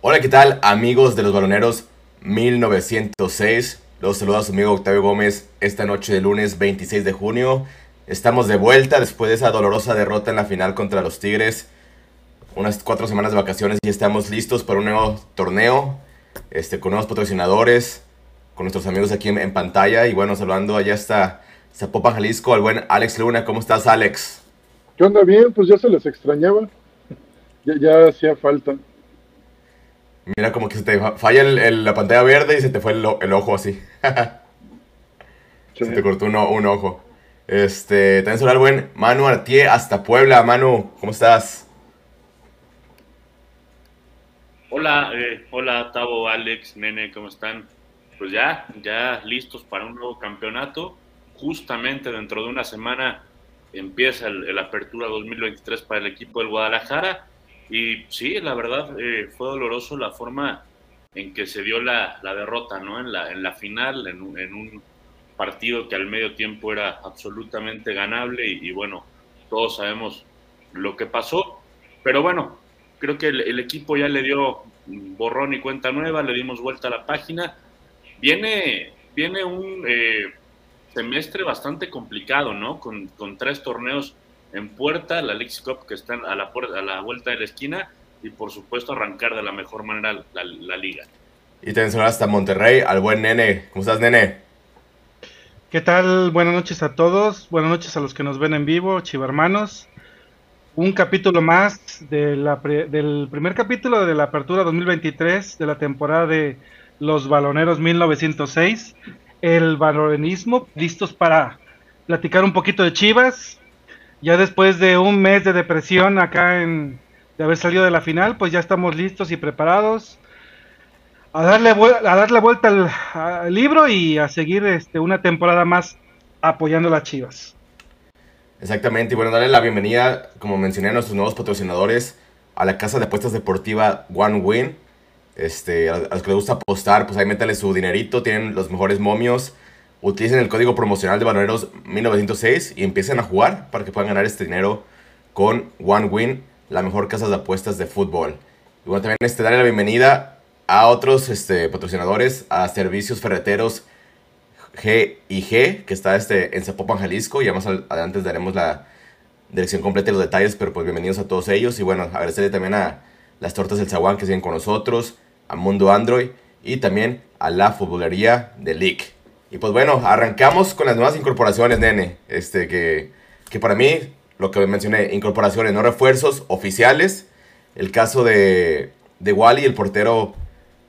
Hola, ¿qué tal amigos de los baloneros 1906? Los saluda su amigo Octavio Gómez esta noche de lunes 26 de junio. Estamos de vuelta después de esa dolorosa derrota en la final contra los Tigres. Unas cuatro semanas de vacaciones y estamos listos para un nuevo torneo este, con nuevos patrocinadores, con nuestros amigos aquí en, pantalla. Y bueno, saludando allá está Zapopan, Jalisco, al buen Alex Luna. ¿Cómo estás, Alex? ¿Qué onda? Bien, pues ya se les extrañaba. Ya hacía falta. Mira como que se te falla la pantalla verde y se te fue el, ojo así. Se te cortó un ojo. Este, también saludar al buen Manu Artier hasta Puebla. Manu, ¿cómo estás? Hola, eh, hola Tavo, Alex, Nene, ¿cómo están? Pues ya, ya listos para un nuevo campeonato. Justamente dentro de una semana empieza el, Apertura 2023 para el equipo del Guadalajara. Y sí, la verdad eh, fue doloroso la forma en que se dio la, derrota, ¿no? En la, en la final, en, un partido que al medio tiempo era absolutamente ganable y bueno, todos sabemos lo que pasó. Pero bueno, creo que el, equipo ya le dio borrón y cuenta nueva, le dimos vuelta a la página. Viene, viene un eh, semestre bastante complicado, ¿no? Con, tres torneos en puerta, la League Cup que están a la, a la vuelta de la esquina y por supuesto arrancar de la mejor manera la, liga. Y también hasta Monterrey, al buen nene. ¿Cómo estás, nene? ¿Qué tal? Buenas noches a todos. Buenas noches a los que nos ven en vivo, chivarmanos un capítulo más de del primer capítulo de la apertura 2023 de la temporada de Los Baloneros 1906. El balonismo, listos para platicar un poquito de Chivas. Ya después de un mes de depresión acá en de haber salido de la final, pues ya estamos listos y preparados a darle, a darle vuelta al, libro y a seguir este, una temporada más apoyando a las Chivas. Exactamente, y bueno, darle la bienvenida, como mencioné, a nuestros nuevos patrocinadores, a la casa de apuestas deportiva One Win. Este, a los que les gusta apostar, pues ahí métanle su dinerito, tienen los mejores momios. Utilicen el código promocional de Baloneros 1906 y empiecen a jugar para que puedan ganar este dinero con One Win, la mejor casa de apuestas de fútbol. Y bueno, también este, darle la bienvenida a otros este, patrocinadores, a Servicios Ferreteros G y G, que está este, en Zapopan, Jalisco. Ya más adelante daremos la dirección completa y los detalles, pero pues bienvenidos a todos ellos. Y bueno, agradecerle también a las tortas del Zaguán que siguen con nosotros, a Mundo Android y también a la futbolería de League. Y pues bueno, arrancamos con las nuevas incorporaciones, nene. Este, que, que para mí, lo que mencioné, incorporaciones, no refuerzos oficiales. El caso de, de Wally, el portero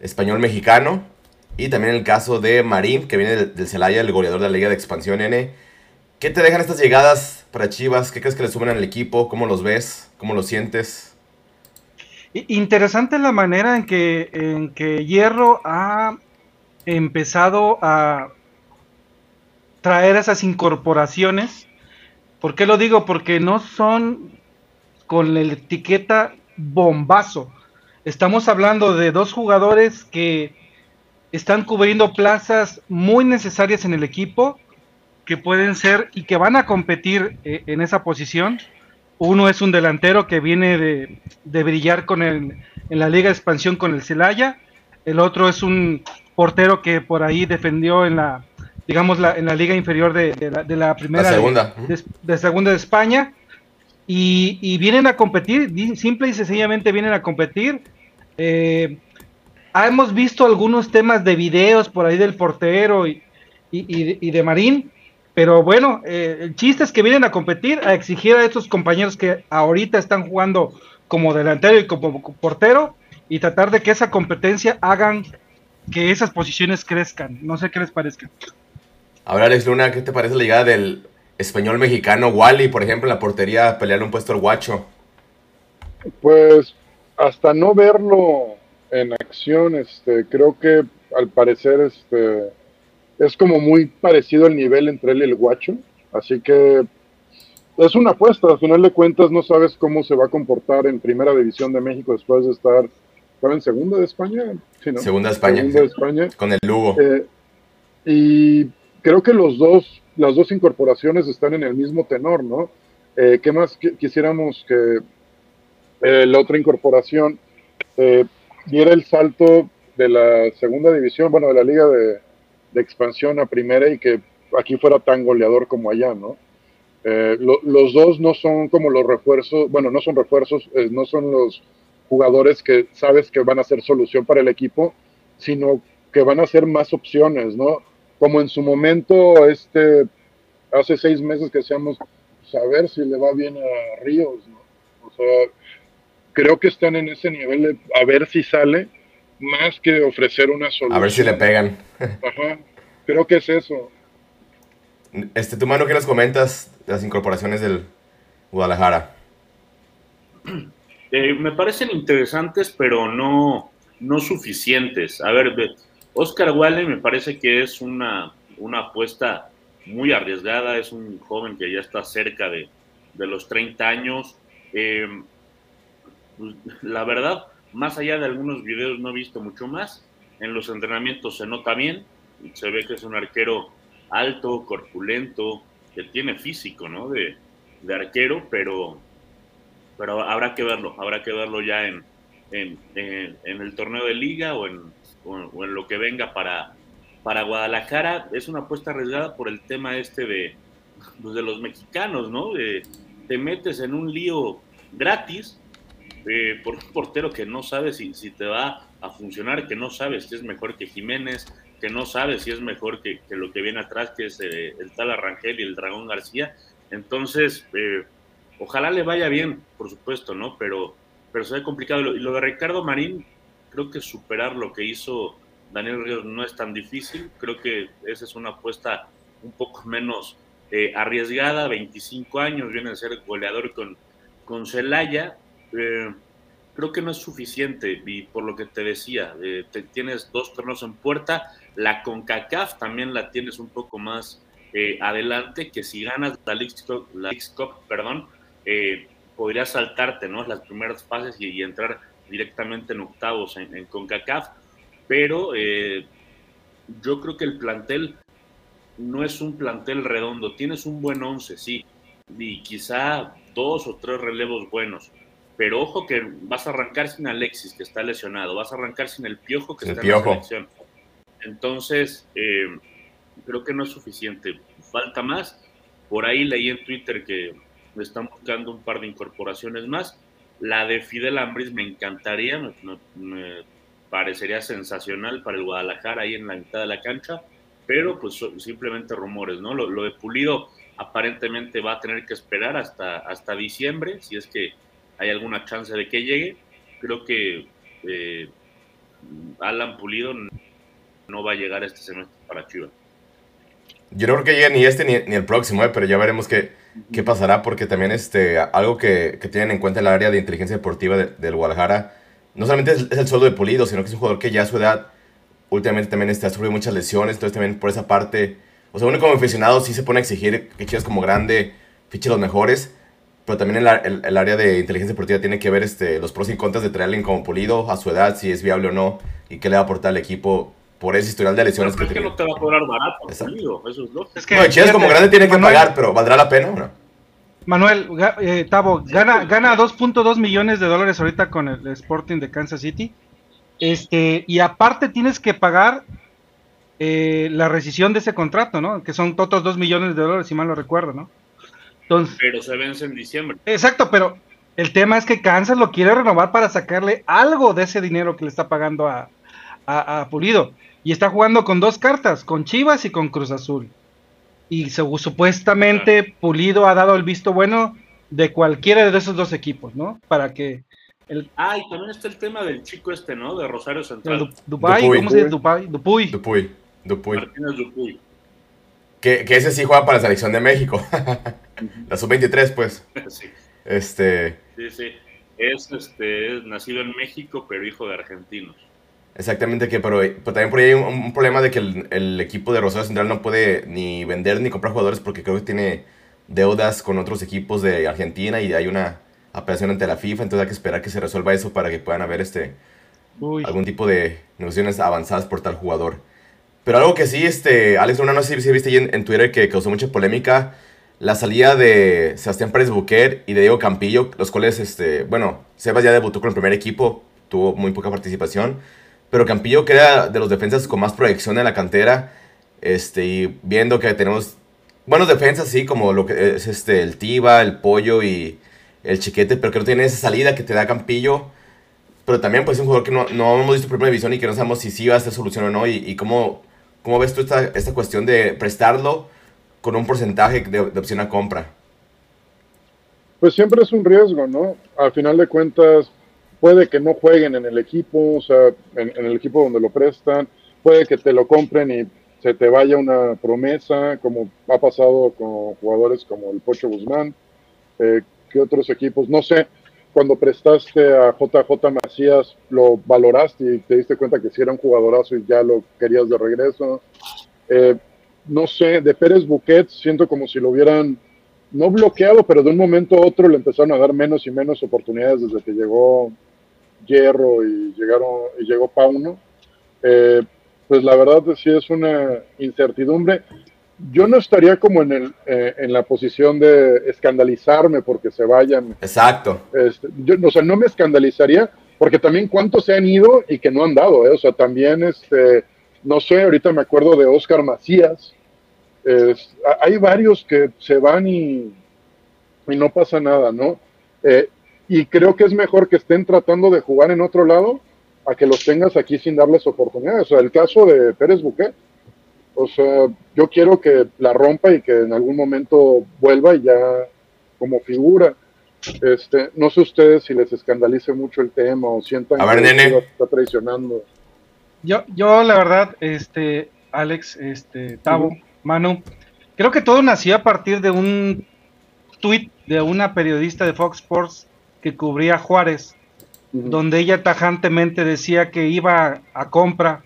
español mexicano, y también el caso de Marín, que viene del, Celaya, el goleador de la Liga de Expansión N. ¿Qué te dejan estas llegadas para Chivas? ¿Qué crees que le suben al equipo? ¿Cómo los ves? ¿Cómo los sientes? Interesante la manera en que, en que Hierro ha empezado a traer esas incorporaciones. ¿Por qué lo digo? Porque no son con la etiqueta bombazo. Estamos hablando de dos jugadores que están cubriendo plazas muy necesarias en el equipo que pueden ser y que van a competir eh, en esa posición. Uno es un delantero que viene de, brillar con el, en la Liga de Expansión con el Celaya. El otro es un portero que por ahí defendió en la, digamos, la, en la liga inferior de, la, primera. segunda. De, segunda de España. Y, y, vienen a competir, simple y sencillamente vienen a competir. Eh, hemos visto algunos temas de videos por ahí del portero y, de Marín, pero bueno, eh, el chiste es que vienen a competir, a exigir a estos compañeros que ahorita están jugando como delantero y como portero y tratar de que esa competencia hagan que esas posiciones crezcan. No sé qué les parezca. Ahora, Alex Luna, ¿qué te parece la llegada del español mexicano Wally, por ejemplo, en la portería, pelear un puesto al guacho? Pues hasta no verlo en acción, este, creo que al parecer este, es como muy parecido el nivel entre él y el guacho, así que es una apuesta, al final de cuentas no sabes cómo se va a comportar en Primera División de México después de estar, en Segunda de España? Segunda de España. Segunda de España. Con el Lugo. Eh, y creo que los dos, las dos incorporaciones están en el mismo tenor, ¿no? Eh, ¿Qué más quisiéramos que eh, la otra incorporación diera el salto de la segunda división, bueno, de la liga de, expansión a primera y que aquí fuera tan goleador como allá, ¿no? Eh, los dos no son como los refuerzos, bueno, no son refuerzos, eh, no son los jugadores que sabes que van a ser solución para el equipo, sino que van a ser más opciones, ¿no? Como en su momento, este, hace seis meses que seamos, saber pues, si le va bien a Ríos, ¿no? O sea, creo que están en ese nivel de a ver si sale, más que ofrecer una solución. A ver si le pegan. Ajá, creo que es eso. Este, tu mano, ¿qué nos comentas de las incorporaciones del Guadalajara? Eh, me parecen interesantes, pero no, no suficientes. A ver, Oscar Wale me parece que es una, una apuesta muy arriesgada, es un joven que ya está cerca de, los 30 años. Eh, pues, la verdad, más allá de algunos videos no he visto mucho más. En los entrenamientos se nota bien, se ve que es un arquero alto, corpulento, que tiene físico, ¿no? De, arquero, pero, pero habrá que verlo, habrá que verlo ya en, en, el torneo de liga o en, o en lo que venga para, para Guadalajara. Es una apuesta arriesgada por el tema este de, pues, de los mexicanos, ¿no? te metes en un lío gratis eh, por un portero que no sabe si, si te va a funcionar, que no sabes si es mejor que Jiménez, que no sabe si es mejor que, lo que viene atrás, que es eh, el tal Arrangel y el Dragón García. Entonces, eh, ojalá le vaya bien, por supuesto, ¿no? Pero, pero se ve complicado. Y lo, de Ricardo Marín, creo que superar lo que hizo Daniel Ríos no es tan difícil. Creo que esa es una apuesta un poco menos eh, arriesgada. 25 años, viene a ser goleador con, con Celaya. creo que no es suficiente y por lo que te decía, te, tienes dos torneos en puerta, la CONCACAF también la tienes un poco más eh, adelante, que si ganas la League Cup, perdón, eh, podrías saltarte ¿no? las primeras fases y, entrar directamente en octavos en, CONCACAF, pero eh, yo creo que el plantel no es un plantel redondo, tienes un buen once, sí, y quizá dos o tres relevos buenos, pero ojo que vas a arrancar sin Alexis, que está lesionado, vas a arrancar sin el Piojo, que está en la selección entonces, eh, creo que no es suficiente. Falta más. Por ahí leí en Twitter que están buscando un par de incorporaciones más. La de Fidel Ambris me encantaría, me, parecería sensacional para el Guadalajara ahí en la mitad de la cancha, pero pues simplemente rumores, ¿no? Lo, de Pulido aparentemente va a tener que esperar hasta, hasta diciembre, si es que hay alguna chance de que llegue. Creo que eh, Alan Pulido no va a llegar este semestre para Chivas. Yo no creo que llegue ni este ni, el próximo, eh, pero ya veremos qué, qué pasará, porque también este, algo que, que tienen en cuenta el área de inteligencia deportiva del Guadalajara, no solamente es, el sueldo de Pulido, sino que es un jugador que ya a su edad últimamente también está, ha sufrido muchas lesiones, entonces también por esa parte, o sea, uno como aficionado sí se pone a exigir que Chivas como grande fiche los mejores, pero también el, el, área de inteligencia deportiva tiene que ver este, los pros y contras de traer alguien como Pulido a su edad, si es viable o no, y qué le va a aportar al equipo por ese historial de lesiones que, que no te va a cobrar barato, eso es lógico. Es que, no, Chivas como grande tiene que pagar, pero ¿valdrá la pena o no? Manuel, eh, Tavo, gana, gana 2.2 millones de dólares ahorita con el Sporting de Kansas City. Este, y aparte tienes que pagar eh, la rescisión de ese contrato, ¿no? Que son otros 2 millones de dólares, si mal lo recuerdo, ¿no? Entonces, pero se vence en diciembre. Exacto, pero el tema es que Kansas lo quiere renovar para sacarle algo de ese dinero que le está pagando a, a, a Pulido y está jugando con dos cartas, con Chivas y con Cruz Azul. Y supuestamente Pulido ha dado el visto bueno de cualquiera de esos dos equipos, ¿no? Para que el... Ah, y también está el tema del chico este, ¿no? De Rosario Central. Dupuy. ¿cómo se dice? Dupuy. Dupuy. Dupuy. Martínez Dupuy. Que, que, ese sí juega para la selección de México. la sub-23, pues. Sí. Este... Sí, sí. Es, este, es nacido en México, pero hijo de argentinos. Exactamente, que pero, también por ahí hay un, problema de que el, equipo de Rosario Central no puede ni vender ni comprar jugadores porque creo que tiene deudas con otros equipos de Argentina y hay una apelación ante la FIFA, entonces hay que esperar que se resuelva eso para que puedan haber este algún tipo de negociaciones avanzadas por tal jugador. Pero algo que sí, este, Alex Luna, no sé si viste en, en Twitter que causó mucha polémica, la salida de Sebastián Pérez Buquer y de Diego Campillo, los cuales, este, bueno, Sebas ya debutó con el primer equipo, tuvo muy poca participación. Pero Campillo queda de los defensas con más proyección en la cantera. Este, y viendo que tenemos buenos defensas, sí, como lo que es este, el Tiba, el Pollo y el Chiquete, pero que no tiene esa salida que te da Campillo. Pero también, pues, es un jugador que no, no hemos visto primera división y que no sabemos si sí va a ser solución o no. Y, y cómo, cómo ves tú esta, esta cuestión de prestarlo con un porcentaje de, de opción a compra. Pues siempre es un riesgo, ¿no? Al final de cuentas, puede que no jueguen en el equipo, o sea, en, el equipo donde lo prestan, puede que te lo compren y se te vaya una promesa, como ha pasado con jugadores como el Pocho Guzmán, eh, que otros equipos, no sé, cuando prestaste a JJ Macías, lo valoraste y te diste cuenta que si era un jugadorazo y ya lo querías de regreso. Eh, no sé, de Pérez Buquet, siento como si lo hubieran no bloqueado, pero de un momento a otro le empezaron a dar menos y menos oportunidades desde que llegó Hierro y llegaron y llegó Pauno. Eh, pues la verdad sí es una incertidumbre. Yo no estaría como en, el, eh, en la posición de escandalizarme porque se vayan. Exacto. Este, yo, o sea, no me escandalizaría porque también cuántos se han ido y que no han dado. ¿eh? O sea, también, este, no sé, ahorita me acuerdo de Oscar Macías. Es, hay varios que se van y, y no pasa nada, ¿no? Eh, y creo que es mejor que estén tratando de jugar en otro lado a que los tengas aquí sin darles oportunidades. O sea, el caso de Pérez Buquet, o sea, yo quiero que la rompa y que en algún momento vuelva y ya como figura. Este, no sé ustedes si les escandalice mucho el tema o sientan a ver, que nene. está traicionando. Yo, yo la verdad, este, Alex, este, Tavo, -huh. Manu, creo que todo nació a partir de un tweet de una periodista de Fox Sports que cubría Juárez, uh -huh. donde ella tajantemente decía que iba a compra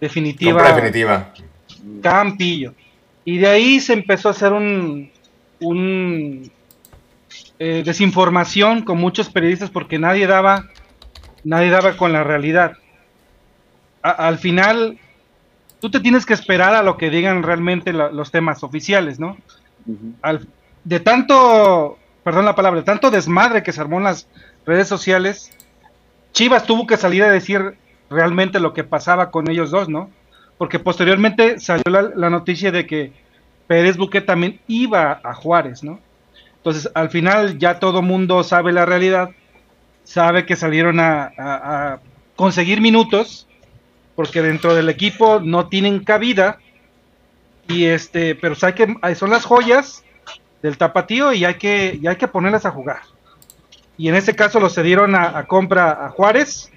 definitiva. Compra definitiva. Campillo. Y de ahí se empezó a hacer un, un eh, desinformación con muchos periodistas porque nadie daba, nadie daba con la realidad. A, al final, tú te tienes que esperar a lo que digan realmente la, los temas oficiales, ¿no? Uh -huh. al, de tanto, perdón la palabra, tanto desmadre que se armó en las redes sociales, Chivas tuvo que salir a decir realmente lo que pasaba con ellos dos, ¿no? Porque posteriormente salió la, noticia de que Pérez Buque también iba a Juárez, ¿no? Entonces, al final ya todo mundo sabe la realidad, sabe que salieron a, conseguir minutos, porque dentro del equipo no tienen cabida, y este, pero que, son las joyas del tapatío y hay que, hay que ponerlas a jugar. Y en este caso lo cedieron a, compra a Juárez,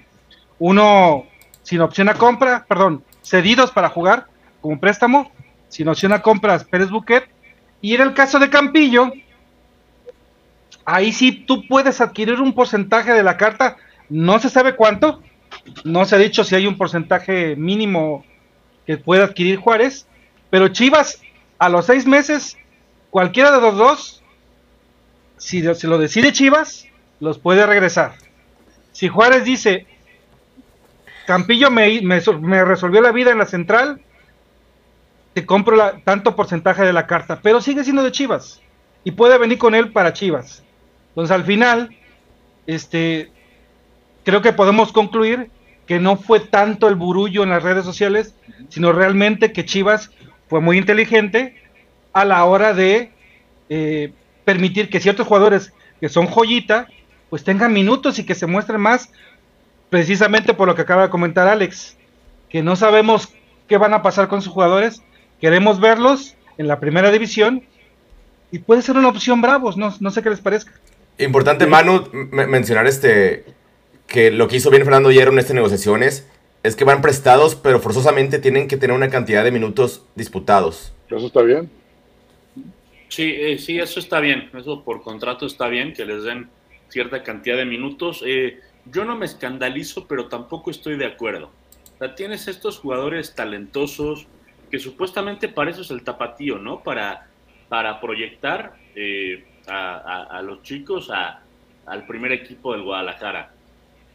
uno sin opción a compra, perdón, cedidos para jugar como préstamo, sin opción a compras Pérez Buquet, y en el caso de Campillo, ahí sí tú puedes adquirir un porcentaje de la carta, no se sabe cuánto, no se ha dicho si hay un porcentaje mínimo que pueda adquirir Juárez, pero Chivas a los seis meses, cualquiera de los dos, si se lo decide Chivas, los puede regresar. Si Juárez dice, Campillo me, resolvió la vida en la central, te compro tanto porcentaje de la carta, pero sigue siendo de Chivas y puede venir con él para Chivas. Entonces al final, este, creo que podemos concluir que no fue tanto el burullo en las redes sociales, sino realmente que Chivas fue muy inteligente a la hora de eh, permitir que ciertos jugadores que son joyita, pues tengan minutos y que se muestren más, precisamente por lo que acaba de comentar Alex, que no sabemos qué van a pasar con sus jugadores, queremos verlos en la primera división y puede ser una opción bravos, no, no sé qué les parezca. Importante, Manu, mencionar este que lo que hizo bien Fernando Hierro en estas negociaciones es que van prestados, pero forzosamente tienen que tener una cantidad de minutos disputados. Eso está bien. Sí, eh, sí, eso está bien. Eso por contrato está bien, que les den cierta cantidad de minutos. Eh, yo no me escandalizo, pero tampoco estoy de acuerdo. Tienes estos jugadores talentosos que supuestamente para eso es el tapatío, ¿no? Para, para proyectar eh, a, los chicos a, al primer equipo del Guadalajara.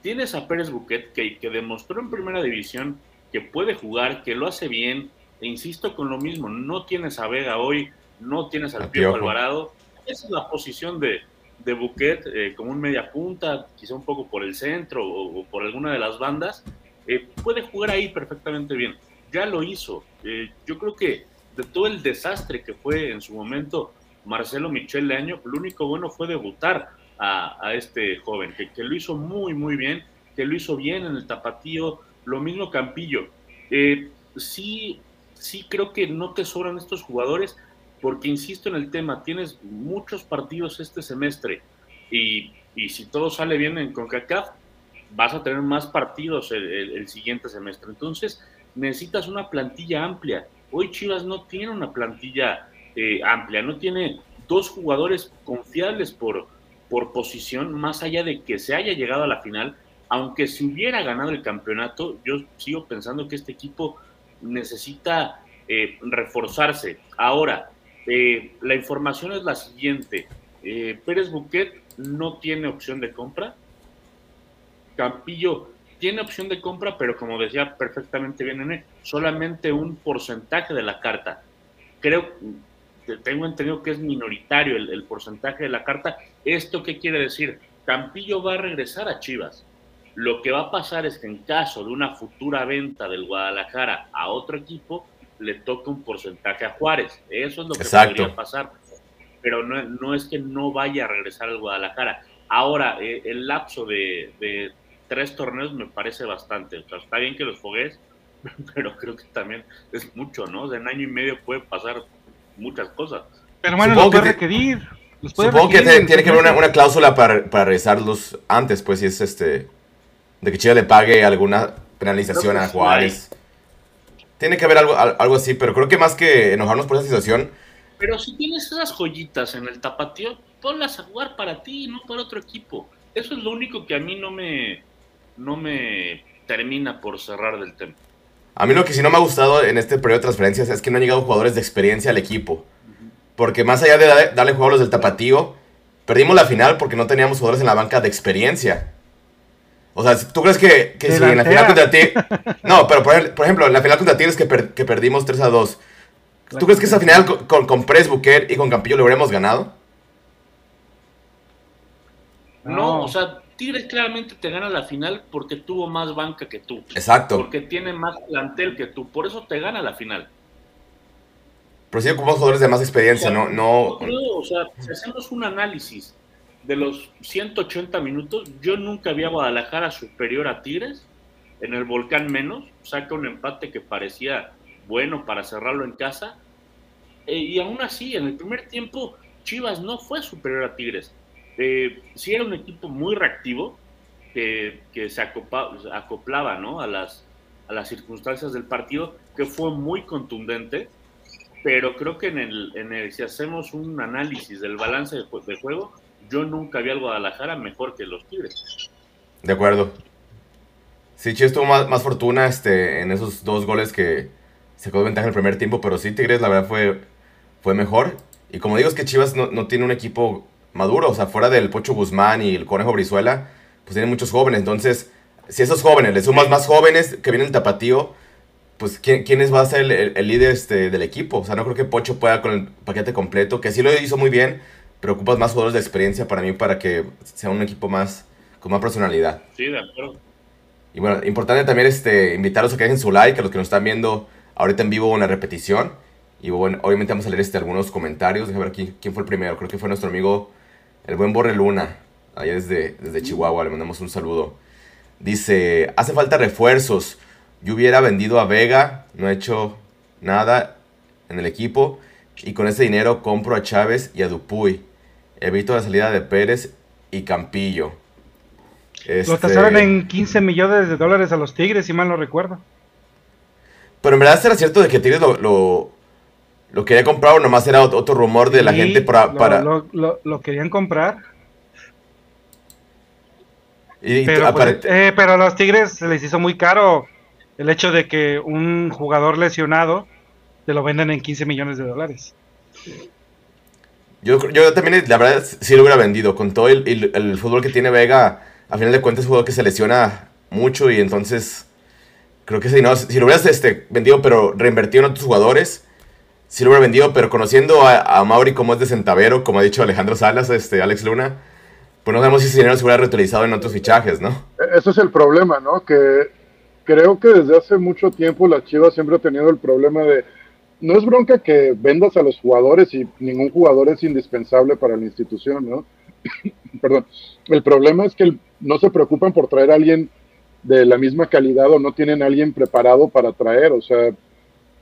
Tienes a Pérez Buquet que, que, demostró en primera división que puede jugar, que lo hace bien, e insisto con lo mismo, no tienes a Vega hoy, no tienes al Pío Alvarado, esa es la posición de, de Buquet eh, como un media punta, quizá un poco por el centro o, por alguna de las bandas, eh, puede jugar ahí perfectamente bien. Ya lo hizo. Eh, yo creo que de todo el desastre que fue en su momento Marcelo Michel de año, lo único bueno fue debutar a, este joven, que, que, lo hizo muy, muy bien, que lo hizo bien en el tapatío, lo mismo Campillo. sí, sí creo que no te sobran estos jugadores, porque insisto en el tema, tienes muchos partidos este semestre y, si todo sale bien en CONCACAF, vas a tener más partidos el, siguiente semestre. Entonces, necesitas una plantilla amplia. Hoy Chivas no tiene una plantilla eh, amplia, no tiene dos jugadores confiables por, por posición, más allá de que se haya llegado a la final. Aunque si hubiera ganado el campeonato, yo sigo pensando que este equipo necesita eh, reforzarse. Ahora, eh, la información es la siguiente. Eh, Pérez Buquet no tiene opción de compra. Campillo tiene opción de compra, pero como decía perfectamente bien él, solamente un porcentaje de la carta. Creo, tengo entendido que es minoritario el porcentaje de la carta. ¿Esto qué quiere decir? Campillo va a regresar a Chivas. Lo que va a pasar es que en caso de una futura venta del Guadalajara a otro equipo, le toca un porcentaje a Juárez. Eso es lo que podría pasar. Pero no, no, es que no vaya a regresar al Guadalajara. Ahora, eh, el lapso de, tres torneos me parece bastante. O sea, está bien que los fogues, pero creo que también es mucho, ¿no? de en año y medio puede pasar muchas cosas. Pero bueno, los puede requerir. supongo que tiene que haber una, cláusula para, para regresarlos antes, pues, si es este. De que Chile le pague alguna penalización a Juárez. Tiene que haber algo, algo así, pero creo que más que enojarnos por esa situación. Pero si tienes esas joyitas en el tapatío, ponlas a jugar para ti, no para otro equipo. Eso es lo único que a mí no me, no me termina por cerrar del tema. A mí lo que sí no me ha gustado en este periodo de transferencias es que no han llegado jugadores de experiencia al equipo. Porque más allá de darle jugadores del tapatío, perdimos la final porque no teníamos jugadores en la banca de experiencia. O sea, ¿tú crees que, que si en la final contra ti... No, pero por, ejemplo, en la final contra Tigres que, que perdimos 3 a 2. ¿Tú crees que esa final con, con, Pres, y con Campillo lo hubiéramos ganado? No, o sea, Tigres claramente te gana la final porque tuvo más banca que tú. Exacto. Porque tiene más plantel que tú. Por eso te gana la final. Pero sí ocupamos jugadores de más experiencia, ¿no? no... o sea, si hacemos un análisis de los 180 minutos, yo nunca vi a Guadalajara superior a Tigres, en el Volcán menos, saca un empate que parecía bueno para cerrarlo en casa, e, y aún así, en el primer tiempo, Chivas no fue superior a Tigres. Eh, sí era un equipo muy reactivo, que, se acoplaba, ¿no? a, las, a las circunstancias del partido, que fue muy contundente, pero creo que en el, si hacemos un análisis del balance de juego, yo nunca vi al Guadalajara mejor que los Tigres. De acuerdo. Sí, Chivas tuvo más, fortuna este, en esos dos goles que se quedó ventaja en el primer tiempo, pero sí, Tigres la verdad fue, fue mejor. Y como digo, es que Chivas no, tiene un equipo maduro, o sea, fuera del Pocho Guzmán y el Conejo Brizuela, pues tiene muchos jóvenes. Entonces, si esos jóvenes le sumas más jóvenes que vienen el tapatío, pues ¿quién, ¿quiénes va a ser el, líder este, del equipo? O sea, no creo que Pocho pueda con el paquete completo, que sí lo hizo muy bien, pero ocupas más jugadores de experiencia para mí para que sea un equipo más con más personalidad. Sí, de acuerdo. Y bueno, importante también este, invitarlos a que dejen su like, a los que nos están viendo ahorita en vivo en la repetición. Y bueno, obviamente vamos a leer este, algunos comentarios. Déjame ver aquí, quién fue el primero. Creo que fue nuestro amigo, el buen Borre Luna, allá desde, desde Chihuahua. Le mandamos un saludo. Dice, hace falta refuerzos. Yo hubiera vendido a Vega, no he hecho nada en el equipo. Y con ese dinero compro a Chávez y a Dupuy. Evito la salida de Pérez y Campillo. Este... Lo tasaron en 15 millones de dólares a los Tigres, si mal no recuerdo. Pero en verdad era cierto de que Tigres lo, lo, quería comprar o nomás era otro rumor de la gente para... Lo, querían comprar. pero, pues, eh, pero a los Tigres se les hizo muy caro el hecho de que un jugador lesionado te lo venden en 15 millones de dólares. Yo, yo también, la verdad, sí lo hubiera vendido. Con todo el, el, fútbol que tiene Vega, a final de cuentas es un jugador que se lesiona mucho y entonces creo que si, no, si lo hubieras este, vendido pero reinvertido en otros jugadores, sí lo hubiera vendido, pero conociendo a, a Mauri como es de centavero, como ha dicho Alejandro Salas, este, Alex Luna, Pues no sabemos si ese dinero se hubiera reutilizado en otros fichajes, ¿no? E-, ese es el problema, ¿no? Que creo que desde hace mucho tiempo la Chivas siempre ha tenido el problema de no es bronca que vendas a los jugadores y ningún jugador es indispensable para la institución, ¿no? Perdón. El problema es que no se preocupan por traer a alguien de la misma calidad o no tienen alguien preparado para traer. O sea,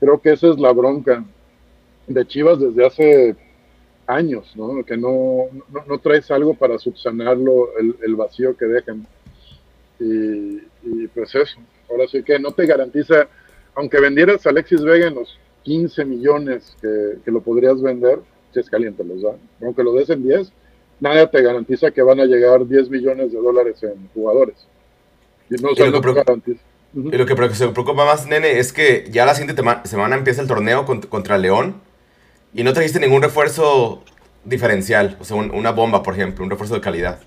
creo que esa es la bronca de Chivas desde hace años, ¿no? Que no, no, traes algo para subsanarlo, el, vacío que dejan. Y, y, pues eso, ahora sí que no te garantiza, aunque vendieras a Alexis Vega en 15 millones que, que lo podrías vender, si es caliente los da, aunque lo des en 10, nadie te garantiza que van a llegar 10 millones de dólares en jugadores. Y no, lo, que y lo que se preocupa más, nene, es que ya la siguiente semana empieza el torneo contra León y no trajiste ningún refuerzo diferencial, o sea, una bomba, por ejemplo, un refuerzo de calidad.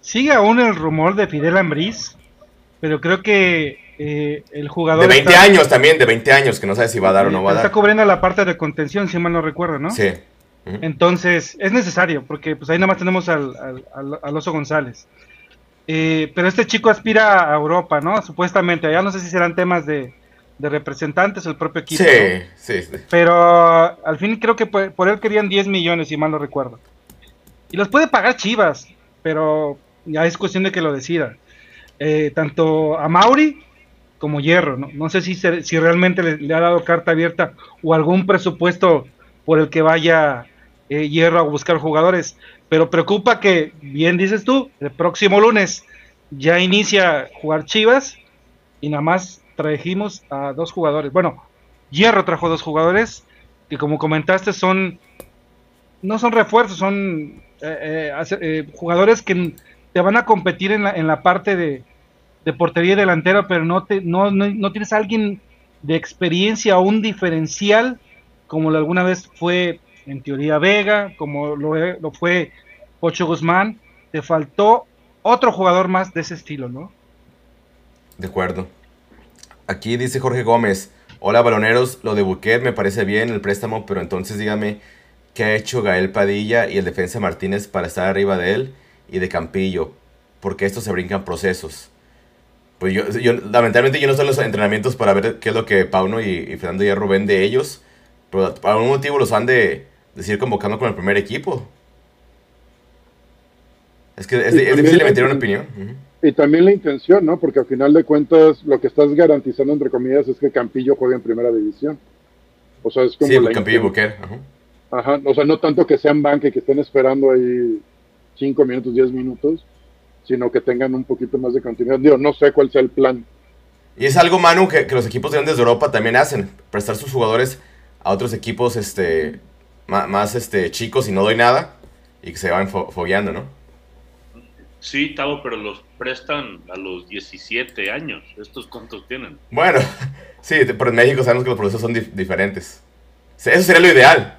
Sigue aún el rumor de Fidel Ambriz, pero creo que eh, el jugador... De 20 años también, de 20 años, que no sabe si va a dar o no va a dar. Está cubriendo la parte de contención, si mal no recuerdo, ¿no? Sí. Entonces, es necesario, porque pues ahí nada más tenemos al, al, Oso González. Eh, pero este chico aspira a Europa, ¿no? Supuestamente, allá no sé si serán temas de, de representantes o el propio equipo. Sí, sí, sí, Pero al fin creo que por, él querían 10 millones, si mal no recuerdo. Y los puede pagar Chivas, pero ya es cuestión de que lo decida. Eh, tanto a Mauri como Hierro, ¿no? No sé si, si realmente le, ha dado carta abierta o algún presupuesto por el que vaya eh, Hierro a buscar jugadores. Pero preocupa que, bien dices tú, el próximo lunes ya inicia jugar Chivas y nada más trajimos a dos jugadores. Bueno, Hierro trajo dos jugadores que como comentaste son no son refuerzos, son eh, eh, jugadores que te van a competir en la, en la parte de, de portería delantera, pero no, te, no, no, tienes a alguien de experiencia o un diferencial como alguna vez fue en teoría Vega, como lo, lo fue Ocho Guzmán, te faltó otro jugador más de ese estilo, ¿no? De acuerdo. Aquí dice Jorge Gómez, hola baloneros, lo de Buquet me parece bien el préstamo, pero entonces dígame qué ha hecho Gael Padilla y el defensa Martínez para estar arriba de él y de Campillo, porque estos se brincan procesos. Pues yo, lamentablemente yo no estoy en los entrenamientos para ver qué es lo que Pauno y, Fernando Hierro ven de ellos, pero por algún motivo los han de, decir convocando con el primer equipo. Es que es, difícil emitir una opinión. Y también la intención, ¿no? Porque al final de cuentas lo que estás garantizando, entre comillas, es que Campillo juegue en primera división. O sea, es como... Sí, Campillo y Buquer. Ajá. O sea, no tanto que sean banque y que estén esperando ahí 5 minutos, 10 minutos, sino que tengan un poquito más de continuidad. Digo, no sé cuál sea el plan. Y es algo, Manu, que, que los equipos grandes de Europa también hacen. Prestar sus jugadores a otros equipos este, más, este, chicos y no doy nada. Y que se van fogueando, ¿no? Sí, Tavo, pero los prestan a los 17 años. ¿Estos cuántos tienen? Bueno, sí, pero en México sabemos que los procesos son diferentes. Eso sería lo ideal.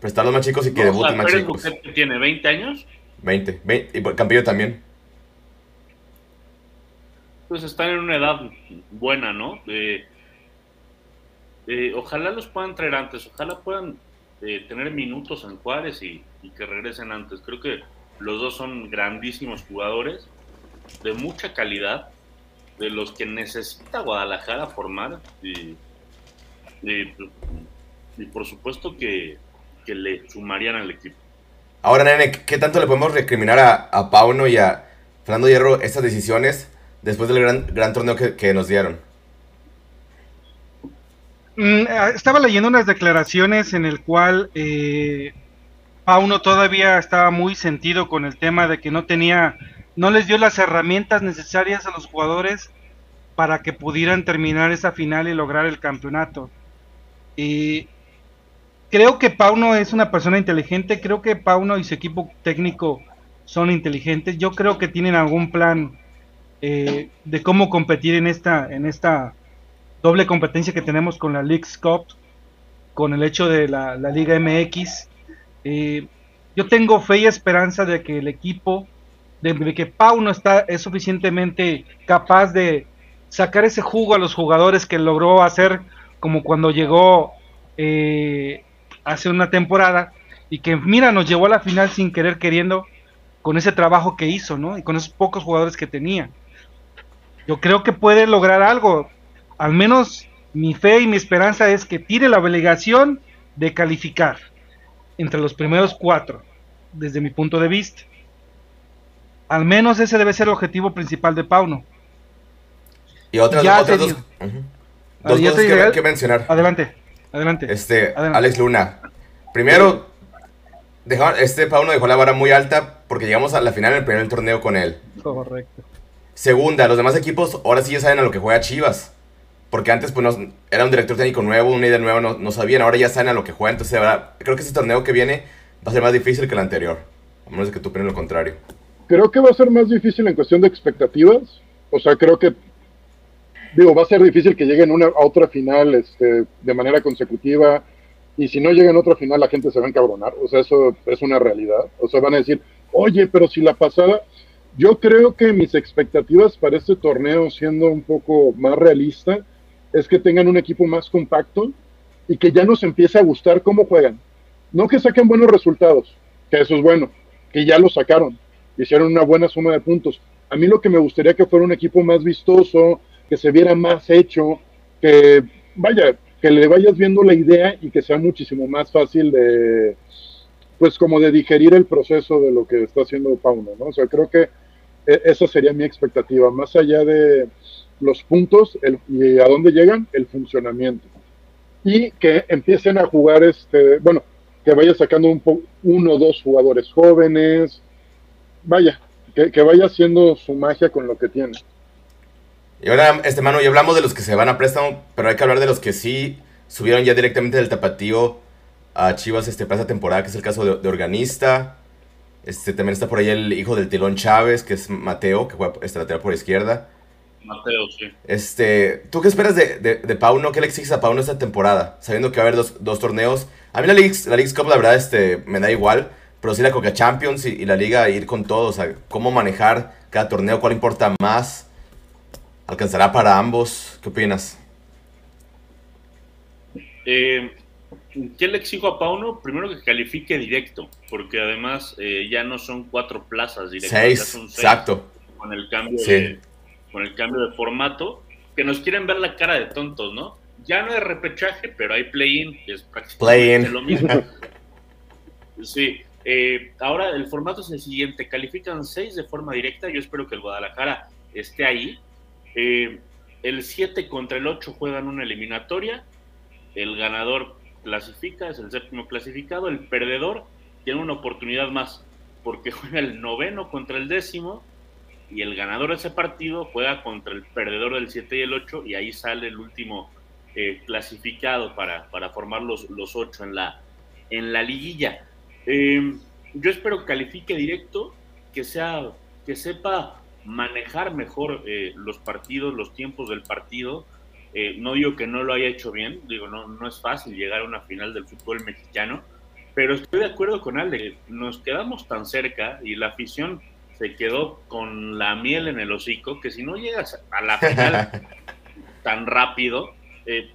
Prestar los más chicos y que debuten más chicos. tiene 20 años? 20. y Campillo también. Pues están en una edad buena, ¿no? ojalá los puedan traer antes, ojalá puedan eh, tener minutos en Juárez y que regresen antes. Creo que los dos son grandísimos jugadores, de mucha calidad, de los que necesita Guadalajara formar. Y, por supuesto que, le sumarían al equipo. Ahora, nene, ¿qué tanto le podemos recriminar a, Pauno y a Fernando Hierro estas decisiones después del gran, gran torneo que, nos dieron? Mm, ah, estaba leyendo unas declaraciones en el cual eh, Pauno todavía estaba muy sentido con el tema de que no tenía, no les dio las herramientas necesarias a los jugadores para que pudieran terminar esa final y lograr el campeonato. Y creo que Pauno es una persona inteligente, creo que Pauno y su equipo técnico son inteligentes, yo creo que tienen algún plan eh, de cómo competir en esta, en esta doble competencia que tenemos con la League Cup, con el hecho de la, Liga MX eh, yo tengo fe y esperanza de que el equipo, de, que Pauno está, es suficientemente capaz de sacar ese jugo a los jugadores que logró hacer como cuando llegó eh, hace una temporada y que mira nos llevó a la final sin querer queriendo con ese trabajo que hizo, ¿no? Y con esos pocos jugadores que tenía. Yo creo que puede lograr algo. Al menos mi fe y mi esperanza es que tire la obligación de calificar entre los primeros cuatro, desde mi punto de vista. Al menos ese debe ser el objetivo principal de Pauno. Y otras, Ya otras dos, ujú. Ah, Dos cosas que, diré- que mencionar. Adelante, adelante. Este, Adelante. Alex Luna. Primero, dejó, este Pauno dejó la vara muy alta porque llegamos a la final en el primer torneo con él. Correcto. Segunda, los demás equipos ahora sí ya saben a lo que juega Chivas. Porque antes pues no- era un director técnico nuevo, una idea nueva, no, no sabían, ahora ya saben a lo que juega. Entonces ahora, creo que este torneo que viene va a ser más difícil que el anterior. A menos de que tú opines lo contrario. Creo que va a ser más difícil en cuestión de expectativas. O sea, creo que, digo, va a ser difícil que lleguen una, a otra final este, de manera consecutiva. Y si no llegan a otra final, la gente se va a encabronar. O sea, eso es una realidad. O sea, van a decir, oye, pero si la pasada. Yo creo que mis expectativas para este torneo, siendo un poco más realista, es que tengan un equipo más compacto y que ya nos empiece a gustar cómo juegan. No que saquen buenos resultados, que eso es bueno, que ya lo sacaron, hicieron una buena suma de puntos. A mí lo que me gustaría que fuera un equipo más vistoso, que se viera más hecho, que vaya, que le vayas viendo la idea y que sea muchísimo más fácil de, pues como de digerir el proceso de lo que está haciendo Pauno, ¿no? O sea, creo que eh, esa sería mi expectativa, más allá de los puntos el, y a dónde llegan, el funcionamiento. Y que empiecen a jugar, este, bueno, que vaya sacando un uno o dos jugadores jóvenes, vaya, que, que vaya haciendo su magia con lo que tiene. Y ahora, este mano, ya hablamos de los que se van a préstamo, pero hay que hablar de los que sí subieron ya directamente del tapatío a Chivas este, para esta temporada, que es el caso de, de Organista. Este, también está por ahí el hijo del Tilón Chávez, que es Mateo, que juega este, lateral por izquierda. Mateo, sí. Este, ¿Tú qué esperas de, de, de Pauno? ¿Qué le exiges a Pauno esta temporada? Sabiendo que va a haber dos, dos torneos. A mí la Leagues, la Leagues Cup, la verdad, este, me da igual. Pero sí la Coca Champions y, y la Liga ir con todo. O sea, cómo manejar cada torneo, cuál importa más. ¿Alcanzará para ambos? ¿Qué opinas? Eh, ¿Qué le exijo a Pauno? Primero que califique directo, porque además eh, ya no son cuatro plazas directas, ya Seis, son seis exacto. con el cambio Sí. de con el cambio de formato, que nos quieren ver la cara de tontos, ¿no? Ya no hay repechaje, pero hay play-in, que es prácticamente Play-in. lo mismo. Sí, eh, ahora el formato es el siguiente, califican seis de forma directa, yo espero que el Guadalajara esté ahí. Eh, el 7 contra el 8 juegan una eliminatoria, el ganador clasifica, es el séptimo clasificado, el perdedor tiene una oportunidad más, porque juega el noveno contra el décimo, y el ganador de ese partido juega contra el perdedor del 7 y el 8, y ahí sale el último eh, clasificado para, para formar los, los 8 en la, en la liguilla. Eh, yo espero que califique directo, que sea, que sepa manejar mejor eh, los partidos, los tiempos del partido. Eh, no digo que no lo haya hecho bien, digo, no, no es fácil llegar a una final del fútbol mexicano, pero estoy de acuerdo con Ale, nos quedamos tan cerca y la afición se quedó con la miel en el hocico, que si no llegas a la final tan rápido, eh,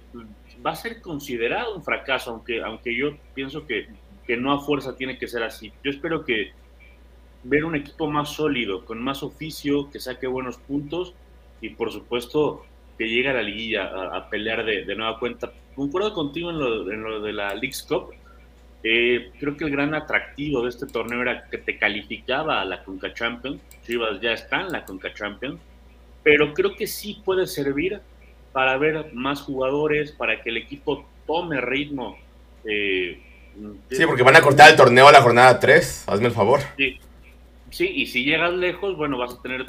va a ser considerado un fracaso, aunque, aunque yo pienso que, que no a fuerza tiene que ser así. Yo espero que ver un equipo más sólido, con más oficio, que saque buenos puntos y por supuesto que llegue a la liguilla a, a pelear de, de, nueva cuenta. Concuerdo contigo en lo, en lo de la League's Cup. Eh, creo que el gran atractivo de este torneo era que te calificaba a la Conca Champions. Chivas ya está en la Conca Champions. Pero creo que sí puede servir para ver más jugadores, para que el equipo tome ritmo. Eh, sí, porque van a cortar el torneo a la jornada 3. Hazme el favor. Sí, sí, y si llegas lejos, bueno, vas a tener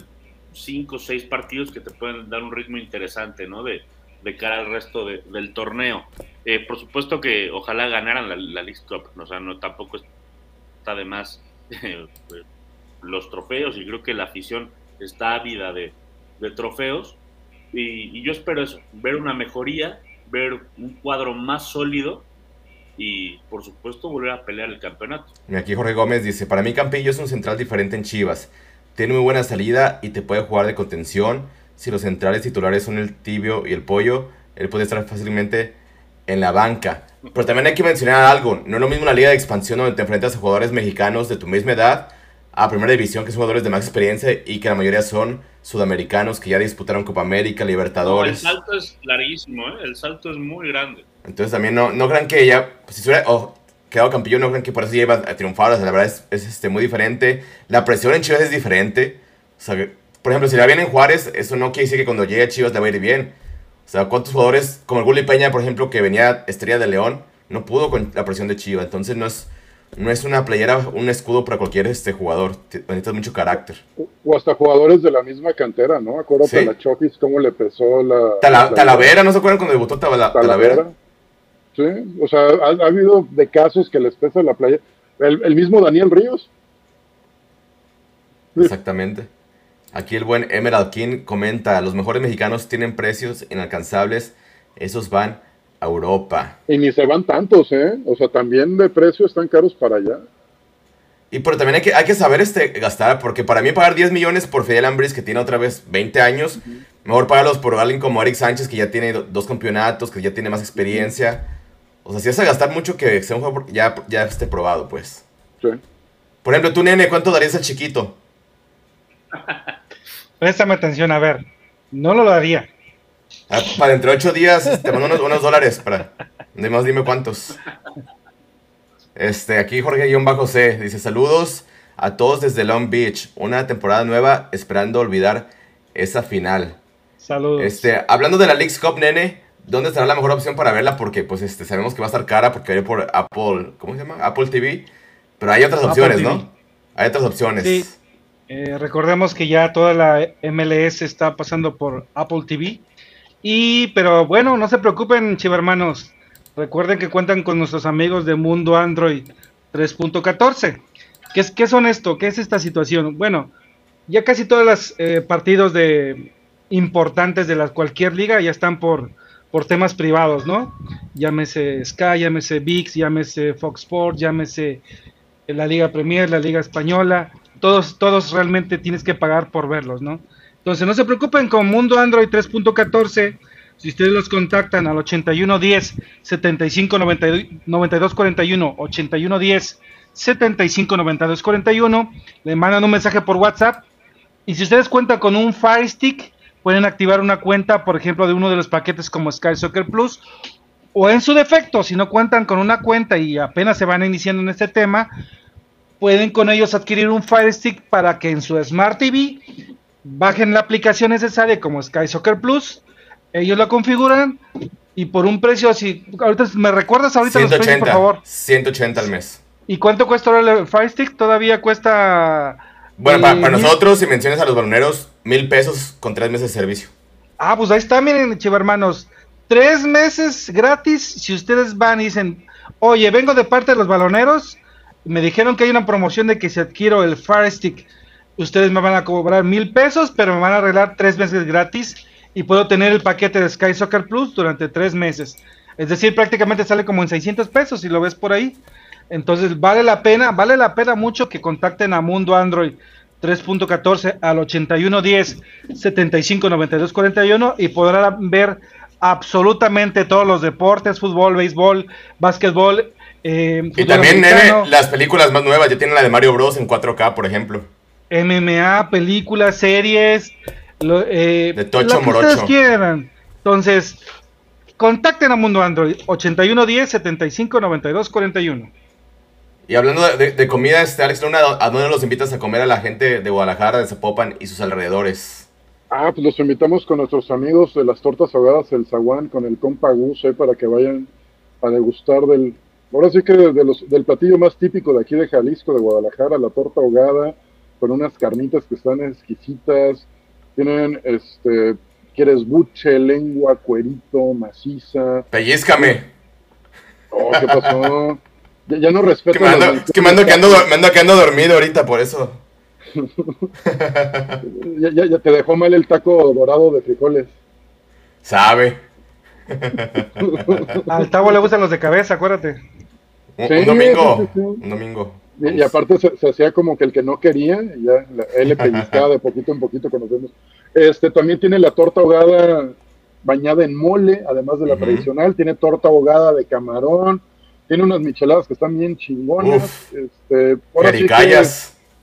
cinco o seis partidos que te pueden dar un ritmo interesante, ¿no? De, cara al resto de, del torneo. Eh, por supuesto que ojalá ganaran la, la League Cup, o sea, no tampoco está de más eh, los trofeos y creo que la afición está ávida de, de trofeos y, y, yo espero eso, ver una mejoría, ver un cuadro más sólido y por supuesto volver a pelear el campeonato. Y aquí Jorge Gómez dice, para mí Campillo es un central diferente en Chivas, tiene muy buena salida y te puede jugar de contención, si los centrales titulares son el tibio y el pollo, él puede estar fácilmente en la banca. Pero también hay que mencionar algo, no es lo mismo una liga de expansión donde te enfrentas a jugadores mexicanos de tu misma edad a Primera División, que son jugadores de más experiencia y que la mayoría son sudamericanos que ya disputaron Copa América, Libertadores. No, el salto es larguísimo, ¿eh? el salto es muy grande. Entonces también no, no crean que ya, pues, si se hubiera oh, quedado campeón, no crean que por eso ya iba a triunfar. O sea, la verdad es, es, este, muy diferente. La presión en Chivas es diferente. O sea, por ejemplo, si le va bien en Juárez, eso no quiere decir que cuando llegue a Chivas le va a ir bien. O sea, ¿cuántos jugadores, como el Gulli Peña, por ejemplo, que venía Estrella de León, no pudo con la presión de Chivas? Entonces no es no es una playera, un escudo para cualquier este jugador. Necesitas mucho carácter. O hasta jugadores de la misma cantera, ¿no? Acuérdate ¿Sí? la Chofis, cómo le pesó la, Tala, la, Talavera, ¿no se acuerdan cuando debutó Talavera? Talavera? Sí, o sea, ha, ha, habido de casos que les pesa la playa. El, el, mismo Daniel Ríos. Exactamente. Aquí el buen Emerald King comenta, los mejores mexicanos tienen precios inalcanzables, esos van Europa. Y ni se van tantos, ¿eh? O sea, también de precio están caros para allá. Y pero también hay que, hay que saber este, gastar, porque para mí pagar 10 millones por Fidel Ambris, que tiene otra vez 20 años, uh -huh. mejor pagarlos por alguien como Eric Sánchez, que ya tiene dos campeonatos, que ya tiene más experiencia. O sea, si vas a gastar mucho, que sea un juego ya, ya esté probado, pues. Sí. Por ejemplo, tú, nene, ¿cuánto darías al chiquito? Préstame atención, a ver. No lo daría. Ah, para dentro de ocho días te mando unos, unos dólares para. Además, dime cuántos. Este, aquí Jorge-C dice: Saludos a todos desde Long Beach. Una temporada nueva esperando olvidar esa final. Saludos. Este, hablando de la League's Cup, nene, ¿dónde estará la mejor opción para verla? Porque pues este, sabemos que va a estar cara porque va por Apple, ¿cómo se llama? Apple TV. Pero hay otras Apple opciones, TV. ¿no? Hay otras opciones. Sí. Eh, recordemos que ya toda la MLS está pasando por Apple TV. Y, pero bueno, no se preocupen, chivermanos. Recuerden que cuentan con nuestros amigos de Mundo Android 3.14. ¿Qué, es, ¿Qué son esto? ¿Qué es esta situación? Bueno, ya casi todos los eh, partidos de importantes de la, cualquier liga ya están por, por temas privados, ¿no? Llámese Sky, llámese VIX, llámese Fox Sports, llámese la Liga Premier, la Liga Española. Todos, todos realmente tienes que pagar por verlos, ¿no? Entonces no se preocupen con Mundo Android 3.14. Si ustedes los contactan al 8110 75 92 41, 8110 75 92 41, le mandan un mensaje por WhatsApp. Y si ustedes cuentan con un Fire Stick, pueden activar una cuenta, por ejemplo, de uno de los paquetes como Sky Soccer Plus. O en su defecto, si no cuentan con una cuenta y apenas se van iniciando en este tema, pueden con ellos adquirir un Fire Stick para que en su Smart TV bajen la aplicación necesaria como Sky Soccer Plus, ellos la configuran y por un precio así, ahorita me recuerdas ahorita 180, los precios, por favor. 180 al mes. ¿Y cuánto cuesta ahora el Fire Stick? Todavía cuesta Bueno, para, para nosotros, si mencionas a los baloneros, mil pesos con tres meses de servicio. Ah, pues ahí está, miren, chivermanos. Tres meses gratis si ustedes van y dicen, oye, vengo de parte de los baloneros. Me dijeron que hay una promoción de que si adquiero el Fire Stick, ustedes me van a cobrar mil pesos, pero me van a arreglar tres meses gratis y puedo tener el paquete de Sky Soccer Plus durante tres meses. Es decir, prácticamente sale como en 600 pesos si lo ves por ahí. Entonces vale la pena, vale la pena mucho que contacten a Mundo Android 3.14 al 8110 759241 y podrán ver absolutamente todos los deportes, fútbol, béisbol, básquetbol. Eh, y también, nene, las películas más nuevas, ya tienen la de Mario Bros en 4K, por ejemplo. MMA, películas, series, lo, eh, de Tocho lo que Morocho. ustedes quieran. Entonces, contacten a Mundo Android 8110 75 92 41. Y hablando de, de, de, comida, este, Alex Luna, ¿a dónde los invitas a comer a la gente de Guadalajara, de Zapopan y sus alrededores? Ah, pues los invitamos con nuestros amigos de las tortas ahogadas El Zaguán, con el compa Gus, eh, para que vayan a degustar del, ahora sí que de los, del platillo más típico de aquí de Jalisco, de Guadalajara, la torta ahogada, con unas carnitas que están exquisitas, tienen, este, quieres buche, lengua, cuerito, maciza. Pellízcame. Oh, ¿qué pasó? Ya, ya no respeto. Que me ando, es que me ando, quedando, me ando quedando dormido ahorita por eso. ya, ya, ya, te dejó mal el taco dorado de frijoles. Sabe. Al Tavo le gustan los de cabeza, acuérdate. Un, sí, un domingo. Sí, sí, un domingo. Y, y aparte se, se, hacía como que el que no quería, y ya él le pellizcaba de poquito en poquito conocemos. Este también tiene la torta ahogada bañada en mole, además de la uh -huh. tradicional, tiene torta ahogada de camarón, tiene unas micheladas que están bien chingonas. Uf, este, ahora sí que,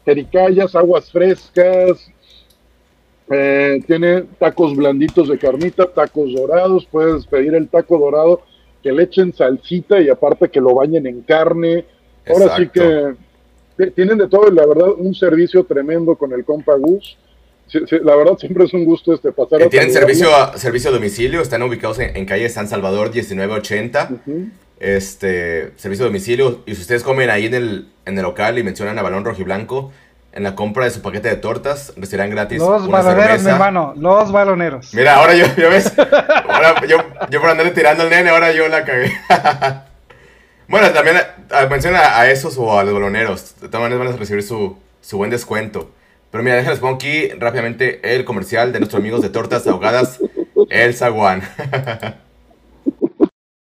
jericayas, aguas frescas, eh, tiene tacos blanditos de carnita, tacos dorados, puedes pedir el taco dorado que le echen salsita y aparte que lo bañen en carne. Ahora sí que tienen de todo, la verdad, un servicio tremendo con el compa Gus. la verdad siempre es un gusto este pasar. Eh, tienen servicio a, servicio a domicilio, están ubicados en, calle San Salvador 1980. Este servicio a domicilio y si ustedes comen ahí en el en el local y mencionan a Balón Rojiblanco, en la compra de su paquete de tortas recibirán gratis. Los baloneros, mi hermano, los baloneros. Mira, ahora yo, yo ves, ahora yo, yo por andarle tirando al nene, ahora yo la cagué. bueno, también menciona a esos o a los baloneros. De todas maneras van a recibir su, su buen descuento. Pero mira, déjenles pongo aquí rápidamente el comercial de nuestros amigos de tortas ahogadas, El Zaguán.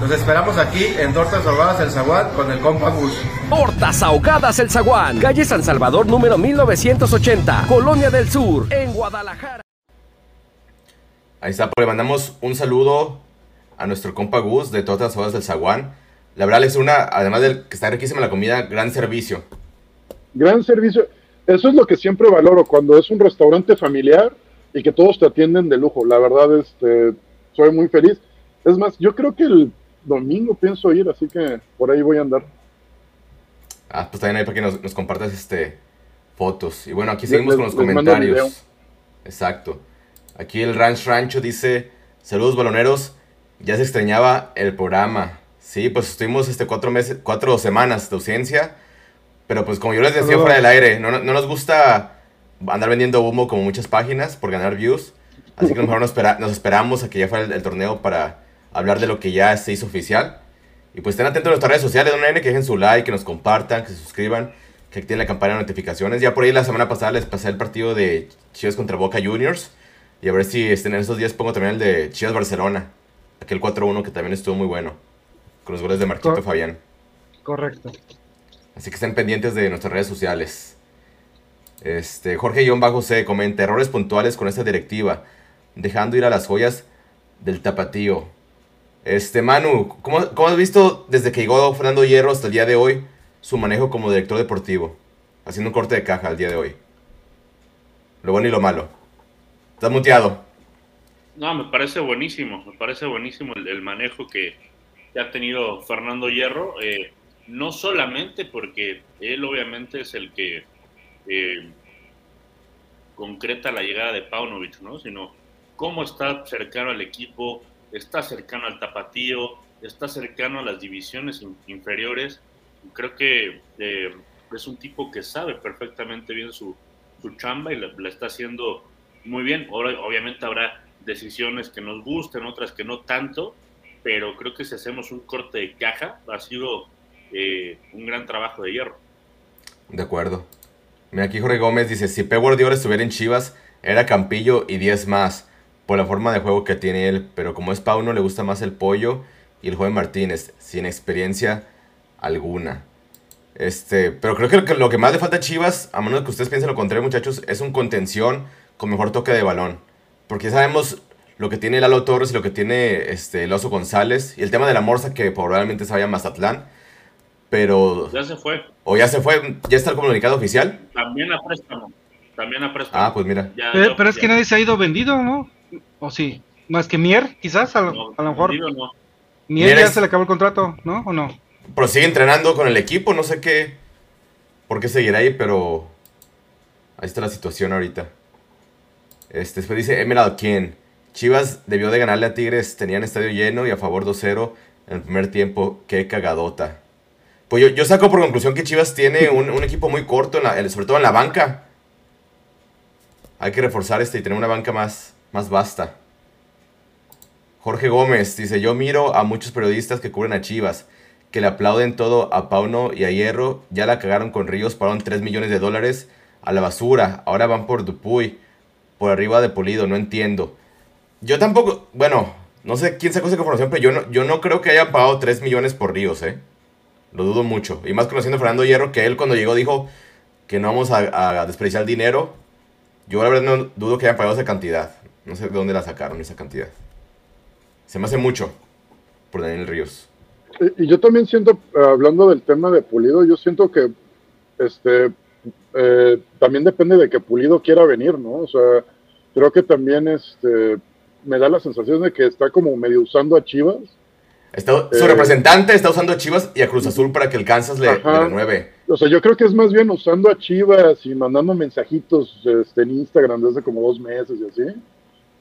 Nos esperamos aquí en Tortas Ahogadas El Zaguán con el compa Gus. Tortas Ahogadas El Zaguán, calle San Salvador número 1980, Colonia del Sur, en Guadalajara. Ahí está, pues le mandamos un saludo a nuestro compa Gus de Tortas Ahogadas del Zaguán. La verdad es una, además de que está riquísima la comida, gran servicio. Gran servicio. Eso es lo que siempre valoro cuando es un restaurante familiar y que todos te atienden de lujo. La verdad, este, soy muy feliz. Es más, yo creo que el domingo pienso ir, así que por ahí voy a andar. Ah, pues también ahí para que nos, nos compartas este, fotos. Y bueno, aquí seguimos con los comentarios. Exacto. Aquí el Ranch Rancho dice, saludos baloneros, ya se extrañaba el programa. Sí, pues estuvimos este, cuatro, meses, cuatro semanas de ausencia, pero pues como yo les decía fuera del aire, no, no, nos gusta andar vendiendo humo como muchas páginas por ganar views, así que mejor nos, nos esperamos a que ya fuera el torneo para hablar de lo que ya se hizo oficial. Y pues estén atentos a nuestras redes sociales, de N, que dejen su like, que nos compartan, que se suscriban, que activen la campana de notificaciones. Ya por ahí la semana pasada les pasé el partido de Chivas contra Boca Juniors. Y a ver si estén en esos días pongo también el de Chivas Barcelona. Aquel 4-1 que también estuvo muy bueno. Con los goles de Marquito Fabián. Correcto. Así que estén pendientes de nuestras redes sociales. Este, Jorge-Bajo C comenta errores puntuales con esta directiva. Dejando ir a las joyas del tapatío. Este, Manu, ¿cómo, has visto desde que llegó Fernando Hierro hasta el día de hoy su manejo como director deportivo? Haciendo un corte de caja al día de hoy. Lo bueno y lo malo. Estás muteado. No, me parece buenísimo. Me parece buenísimo el, manejo que, ha tenido Fernando Hierro. Eh, no solamente porque él obviamente es el que eh, concreta la llegada de Paunovic, ¿no? Sino cómo está cercano al equipo, está cercano al tapatío, está cercano a las divisiones inferiores. Creo que eh, es un tipo que sabe perfectamente bien su, chamba y la, está haciendo muy bien. Ahora, obviamente habrá decisiones que nos gusten, otras que no tanto, pero creo que si hacemos un corte de caja, ha sido eh, un gran trabajo de hierro. De acuerdo. Mira, aquí Jorge Gómez dice, si P. Guardiola estuviera en Chivas, era Campillo y 10 más por la forma de juego que tiene él, pero como es Pauno le gusta más el pollo y el joven Martínez, sin experiencia alguna. Este, pero creo que lo que más le falta a Chivas, a menos que ustedes piensen lo contrario, muchachos, es un contención con mejor toque de balón. Porque sabemos lo que tiene Lalo Torres y lo que tiene este, el Oso González. Y el tema de la Morsa, que probablemente se vaya a Mazatlán. Pero. Ya se fue. O ya se fue. ¿Ya está el comunicado oficial? También a préstamo. También a préstamo. Ah, pues mira. pero, es que nadie se ha ido vendido, ¿no? ¿O sí? ¿Más que Mier, quizás? A, lo mejor. Mier, ya se le acabó el contrato, ¿no? ¿O no? Pero sigue entrenando con el equipo, no sé qué. ¿Por qué seguirá ahí? Pero. Ahí está la situación ahorita. Este, después dice Emerald quién Chivas debió de ganarle a Tigres, tenían estadio lleno y a favor 2-0 en el primer tiempo. Qué cagadota. Pues yo, saco por conclusión que Chivas tiene un, equipo muy corto, sobre todo en la banca. Hay que reforzar este y tener una banca más, más vasta. Jorge Gómez dice, yo miro a muchos periodistas que cubren a Chivas, que le aplauden todo a Pauno y a Hierro. Ya la cagaron con Ríos, pagaron 3 millones de dólares a la basura. Ahora van por Dupuy, por arriba de Pulido, no entiendo. Yo tampoco, bueno, no sé quién sacó esa información, pero yo no, yo no creo que haya pagado 3 millones por Ríos, ¿eh? Lo dudo mucho. Y más conociendo a Fernando Hierro, que él cuando llegó dijo que no vamos a, a desperdiciar dinero. Yo la verdad no dudo que hayan pagado esa cantidad. No sé de dónde la sacaron esa cantidad. Se me hace mucho por Daniel Ríos. Y, yo también siento, hablando del tema de Pulido, yo siento que este eh, también depende de que Pulido quiera venir, ¿no? O sea, creo que también este me da la sensación de que está como medio usando a Chivas. Está, su eh, representante está usando a Chivas y a Cruz Azul para que el Kansas le, renueve. O sea, yo creo que es más bien usando a Chivas y mandando mensajitos este, en Instagram desde como dos meses y así,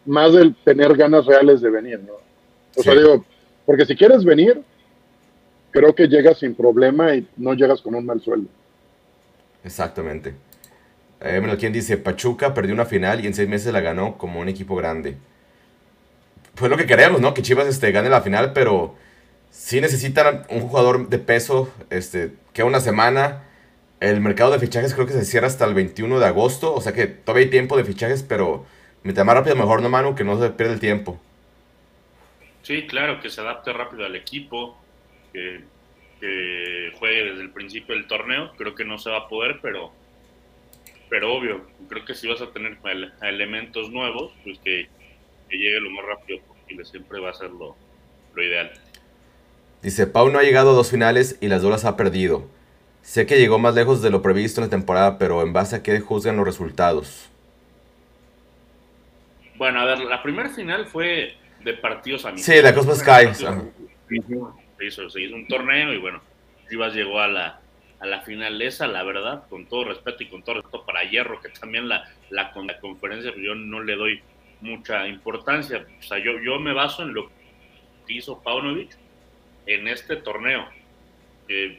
más del tener ganas reales de venir, ¿no? O sea, digo, porque si quieres venir, creo que llegas sin problema y no llegas con un mal sueldo. Exactamente. Eh, bueno, ¿quién dice? Pachuca perdió una final y en seis meses la ganó como un equipo grande. Pues lo que queremos, ¿no? Que Chivas este, gane la final, pero sí necesitan un jugador de peso, este, que una semana. El mercado de fichajes creo que se cierra hasta el 21 de agosto, o sea que todavía hay tiempo de fichajes, pero mientras más rápido mejor, no, mano, que no se pierda el tiempo. Sí, claro, que se adapte rápido al equipo, que, juegue desde el principio del torneo. Creo que no se va a poder, pero, pero obvio, creo que si vas a tener elementos nuevos, pues que, llegue lo más rápido posible, siempre va a ser lo, ideal. Dice, Pau no ha llegado a dos finales y las dos las ha perdido. Sé que llegó más lejos de lo previsto en la temporada, pero ¿en base a qué juzgan los resultados? Bueno, a ver, la primera final fue de partidos amigos. Sí, la Cosmos Sky. Se hizo, se hizo un torneo y bueno, Chivas llegó a la, a la final esa, la verdad, con todo respeto y con todo respeto para Hierro, que también la, la, la conferencia pues, yo no le doy mucha importancia. O sea, yo, yo me baso en lo que hizo Paunovic en este torneo.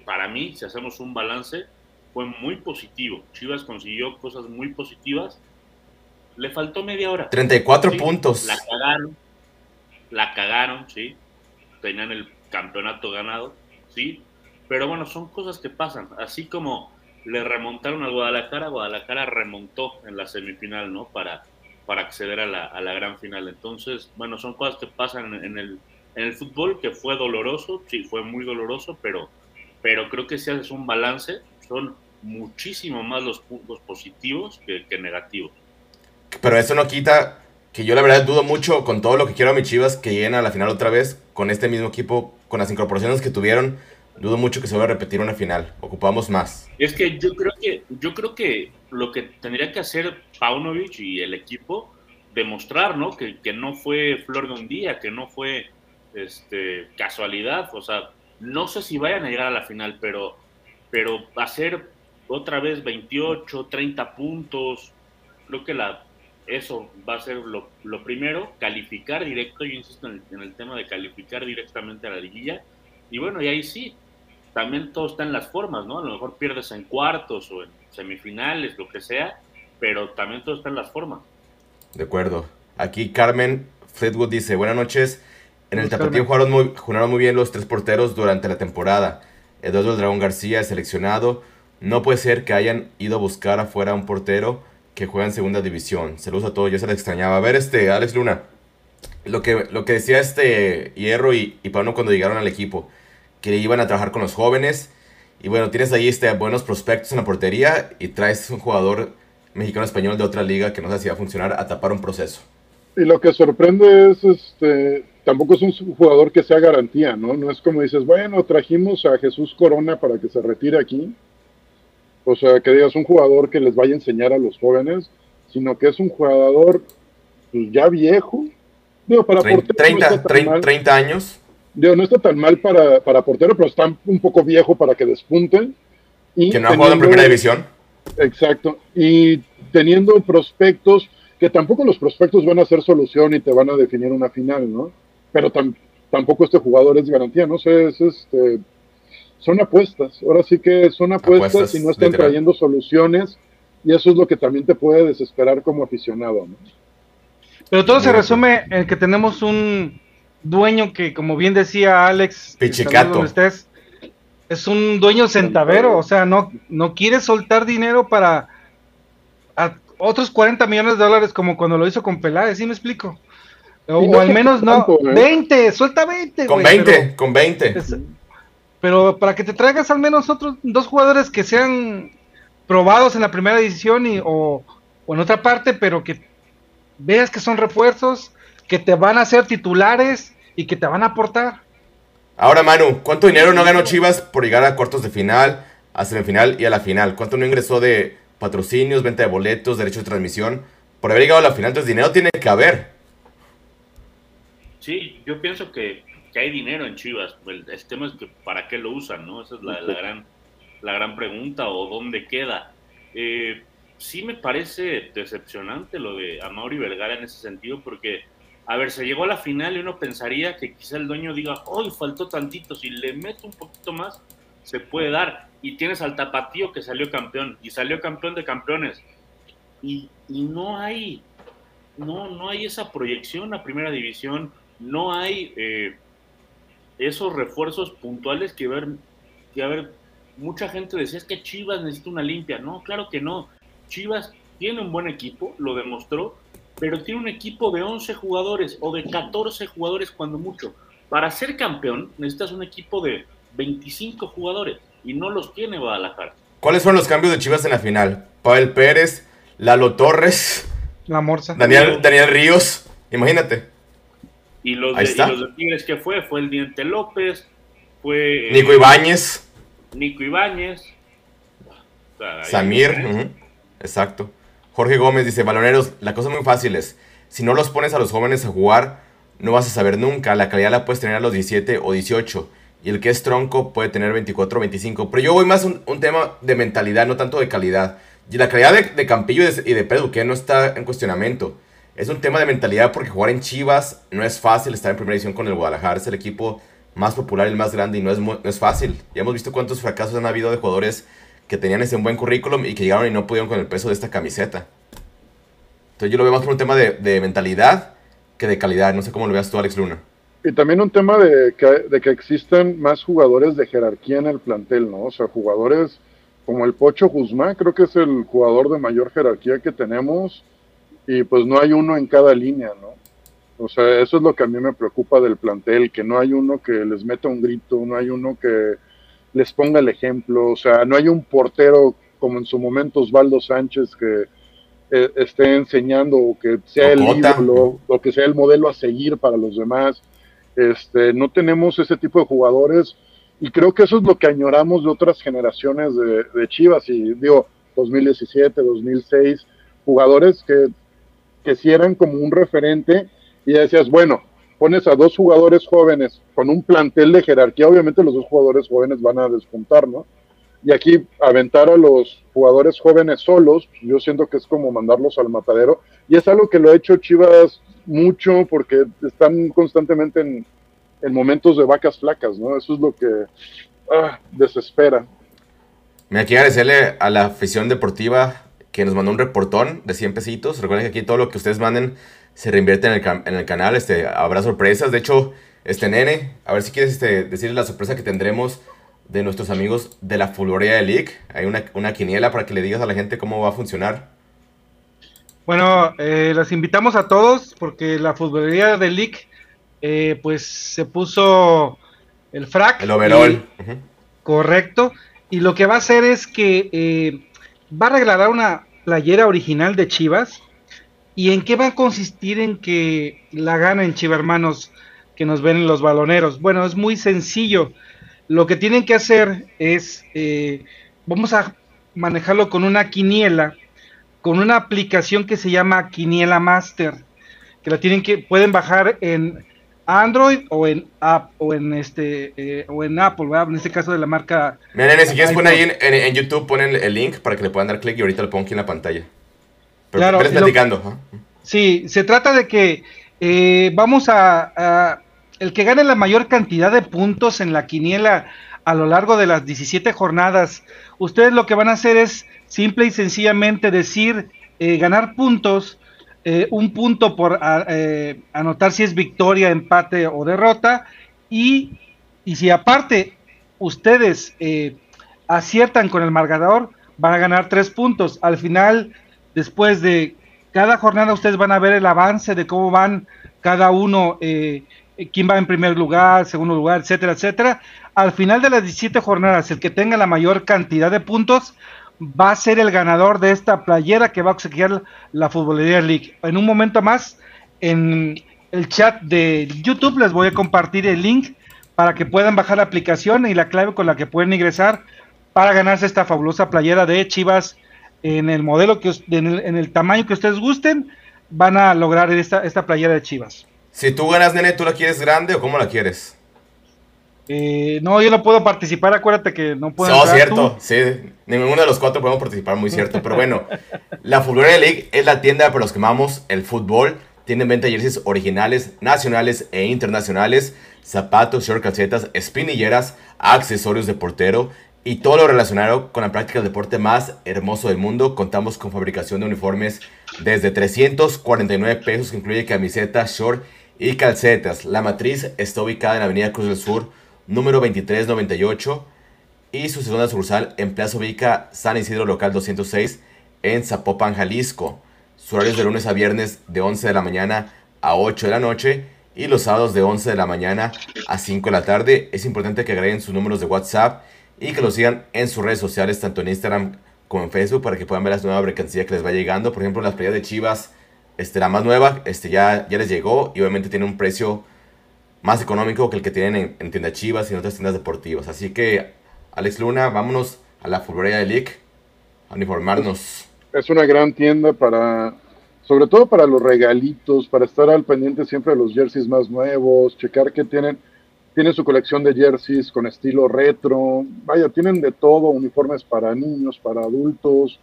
para mí, si hacemos un balance, fue muy positivo. Chivas consiguió cosas muy positivas. Le faltó media hora. 34 puntos. La cagaron la cagaron, sí, tenían el campeonato ganado, sí, pero bueno, son cosas que pasan, así como le remontaron al Guadalajara, Guadalajara remontó en la semifinal, ¿no? Para, para acceder a la, a la gran final. Entonces, bueno, son cosas que pasan en, el, en el fútbol, que fue doloroso, sí, fue muy doloroso, pero, pero creo que si haces un balance, son muchísimo más los puntos positivos que, que negativos. Pero eso no quita que yo la verdad dudo mucho con todo lo que quiero a mis Chivas que lleguen a la final otra vez con este mismo equipo, con las incorporaciones que tuvieron, dudo mucho que se vaya a repetir una final. Ocupamos más. Es que yo creo que yo creo que lo que tendría que hacer Paunovic y el equipo demostrar, ¿no? Que, que no fue flor de un día, que no fue este casualidad, o sea, no sé si vayan a llegar a la final, pero pero hacer otra vez 28, 30 puntos, creo que la eso va a ser lo, primero, calificar directo, yo insisto en el, tema de calificar directamente a la liguilla, y bueno, y ahí sí, también todo está en las formas, ¿no? A lo mejor pierdes en cuartos o en semifinales, lo que sea, pero también todo está en las formas. De acuerdo. Aquí Carmen Fleetwood dice, buenas noches, en el tapatío jugaron muy, jugaron muy bien los tres porteros durante la temporada. Eduardo Dragón García seleccionado. No puede ser que hayan ido a buscar afuera un portero que juega en segunda división. Saludos a todos, yo se le extrañaba. A ver, este, Alex Luna, lo que, lo que decía este Hierro y, y Pablo cuando llegaron al equipo, que iban a trabajar con los jóvenes. Y bueno, tienes ahí este, buenos prospectos en la portería y traes un jugador mexicano-español de otra liga que no se hacía funcionar a tapar un proceso. Y lo que sorprende es, este, tampoco es un jugador que sea garantía, ¿no? No es como dices, bueno, trajimos a Jesús Corona para que se retire aquí o sea, que digas un jugador que les vaya a enseñar a los jóvenes, sino que es un jugador pues, ya viejo. Digo, para 30, portero 30, años. Digo, no está tan mal para, para portero, pero está un poco viejo para que despunten. Y que no ha jugado en primera división. Exacto. Y teniendo prospectos, que tampoco los prospectos van a ser solución y te van a definir una final, ¿no? Pero tampoco este jugador es garantía, no sé, es este son apuestas. Ahora sí que son apuestas, y no están trayendo soluciones y eso es lo que también te puede desesperar como aficionado. Pero todo se resume en que tenemos un dueño que, como bien decía Alex, Pichicato. estés, es un dueño centavero, o sea, no, no quiere soltar dinero para otros 40 millones de dólares como cuando lo hizo con Peláez, ¿sí me explico? O, al menos no, 20, ¿eh? suelta 20. Con 20, con 20. Pero para que te traigas al menos otros dos jugadores que sean probados en la primera edición y, o, o en otra parte, pero que veas que son refuerzos, que te van a ser titulares y que te van a aportar. Ahora, Manu, ¿cuánto dinero no ganó Chivas por llegar a cuartos de final, a semifinal y a la final? ¿Cuánto no ingresó de patrocinios, venta de boletos, derechos de transmisión? Por haber llegado a la final, entonces dinero tiene que haber. Sí, yo pienso que, hay dinero en Chivas. El, tema es que para qué lo usan, ¿no? Esa es la, gran, la gran pregunta o dónde queda. Eh, sí me parece decepcionante lo de Amaury Vergara en ese sentido porque a ver, se llegó a la final y uno pensaría que quizá el dueño diga, hoy faltó tantito, si le meto un poquito más, se puede dar. Y tienes al tapatío que salió campeón, y salió campeón de campeones. Y, no hay, no, no hay esa proyección a primera división, no hay eh, esos refuerzos puntuales que ver, que a ver, mucha gente decía es que Chivas necesita una limpia. No, claro que no. Chivas tiene un buen equipo, lo demostró, pero tiene un equipo de 11 jugadores o de 14 jugadores cuando mucho. Para ser campeón necesitas un equipo de 25 jugadores y no los tiene Guadalajara. ¿Cuáles fueron los cambios de Chivas en la final? Pavel Pérez, Lalo Torres, La Morsa. Daniel, Daniel Ríos, imagínate. Y los, de, Tigres que fue, fue el Diente López, fue... Eh, Nico Ibáñez. Nico Ibáñez. Samir, exacto. Jorge Gómez dice, baloneros, la cosa muy fácil es, si no los pones a los jóvenes a jugar, no vas a saber nunca, la calidad la puedes tener a los 17 o 18, y el que es tronco puede tener 24 o 25, pero yo voy más un, un tema de mentalidad, no tanto de calidad. Y la calidad de, Campillo y de, Pedro que no está en cuestionamiento. Es un tema de mentalidad porque jugar en Chivas no es fácil estar en primera edición con el Guadalajara. Es el equipo más popular y el más grande y no es, no es fácil. Ya hemos visto cuántos fracasos han habido de jugadores que tenían ese buen currículum y que llegaron y no pudieron con el peso de esta camiseta. Entonces yo lo veo más como un tema de, mentalidad que de calidad. No sé cómo lo veas tú, Alex Luna. Y también un tema de que, de que existen más jugadores de jerarquía en el plantel, ¿no? O sea, jugadores como el Pocho Guzmán, creo que es el jugador de mayor jerarquía que tenemos y pues no hay uno en cada línea, ¿no? O sea, eso es lo que a mí me preocupa del plantel, que no hay uno que les meta un grito, no hay uno que les ponga el ejemplo, o sea, no hay un portero como en su momento Osvaldo Sánchez que eh, esté enseñando o que sea el ídolo o que sea el modelo a seguir para los demás. Este, no tenemos ese tipo de jugadores y creo que eso es lo que añoramos de otras generaciones de, de Chivas y digo 2017, 2006, jugadores que, que sí eran como un referente y decías, bueno, pones a dos jugadores jóvenes con un plantel de jerarquía, obviamente los dos jugadores jóvenes van a despuntar, ¿no? Y aquí aventar a los jugadores jóvenes solos, yo siento que es como mandarlos al matadero. Y es algo que lo ha hecho Chivas mucho porque están constantemente en, momentos de vacas flacas, ¿no? Eso es lo que ah, desespera. Me quiero agradecerle a la afición deportiva que nos mandó un reportón de 100 pesitos. Recuerden que aquí todo lo que ustedes manden se reinvierte en el, en el canal. Este, habrá sorpresas. De hecho, este nene, a ver si quieres este, decirles la sorpresa que tendremos de nuestros amigos de la Fulgoría de League. Hay una, una, quiniela para que le digas a la gente cómo va a funcionar. Bueno, eh, los invitamos a todos porque la Fulgoría de League eh, pues se puso el frac. El overall. Correcto. Y lo que va a hacer es que eh, va a regalar una playera original de Chivas ¿Y en qué va a consistir en que la ganen Chiva Hermanos que nos ven en los baloneros? Bueno, es muy sencillo. Lo que tienen que hacer es, eh, vamos a manejarlo con una quiniela, con una aplicación que se llama Quiniela Master, que la tienen que, pueden bajar en Android o en app o en este eh, o en Apple, ¿verdad? En este caso de la marca. Miren, si quieres poner ahí en, YouTube, ponen el link para que le puedan dar clic y ahorita lo pongo aquí en la pantalla claro, platicando. sí, se trata de que eh, vamos a, El que gane la mayor cantidad de puntos en la quiniela a lo largo de las 17 jornadas, ustedes lo que van a hacer es simple y sencillamente decir eh, ganar puntos, eh, un punto por anotar si es victoria, empate o derrota, y, y si aparte ustedes eh, aciertan con el marcador, van a ganar tres puntos. Al final, después de cada jornada, ustedes van a ver el avance de cómo van cada uno, eh, quién va en primer lugar, segundo lugar, etcétera, etcétera. Al final de las 17 jornadas, el que tenga la mayor cantidad de puntos va a ser el ganador de esta playera que va a obsequiar la Futbolería League. En un momento más, en el chat de YouTube les voy a compartir el link para que puedan bajar la aplicación y la clave con la que pueden ingresar para ganarse esta fabulosa playera de Chivas en el modelo que en el, en el tamaño que ustedes gusten, van a lograr esta, esta playera de Chivas. Si tú ganas, nene, ¿tú la quieres grande o cómo la quieres? Eh, no, yo no puedo participar, acuérdate que no puedo. No, cierto, sí, ninguno de los cuatro podemos participar, muy cierto. Pero bueno, la Fulgurera League es la tienda para los que amamos el fútbol. Tienen venta jerseys originales, nacionales e internacionales, zapatos, short, calcetas, espinilleras, accesorios de portero y todo lo relacionado con la práctica del deporte más hermoso del mundo. Contamos con fabricación de uniformes desde 349 pesos, que incluye camiseta, short y calcetas. La matriz está ubicada en Avenida Cruz del Sur, número 2398, y su segunda sucursal en Plaza Ubica San Isidro Local 206 en Zapopan, Jalisco. Su horario es de lunes a viernes de 11 de la mañana a 8 de la noche y los sábados de 11 de la mañana a 5 de la tarde. Es importante que agreguen sus números de WhatsApp y que lo sigan en sus redes sociales, tanto en Instagram como en Facebook, para que puedan ver las nuevas mercancías que les va llegando. Por ejemplo, las playas de Chivas, este, la más nueva, este, ya, ya les llegó y obviamente tiene un precio más económico que el que tienen en, en tiendas Chivas y en otras tiendas deportivas. Así que, Alex Luna, vámonos a la Fulbreya de League a uniformarnos. Es una gran tienda para, sobre todo para los regalitos, para estar al pendiente siempre de los jerseys más nuevos, checar que tienen tiene su colección de jerseys con estilo retro. Vaya, tienen de todo, uniformes para niños, para adultos.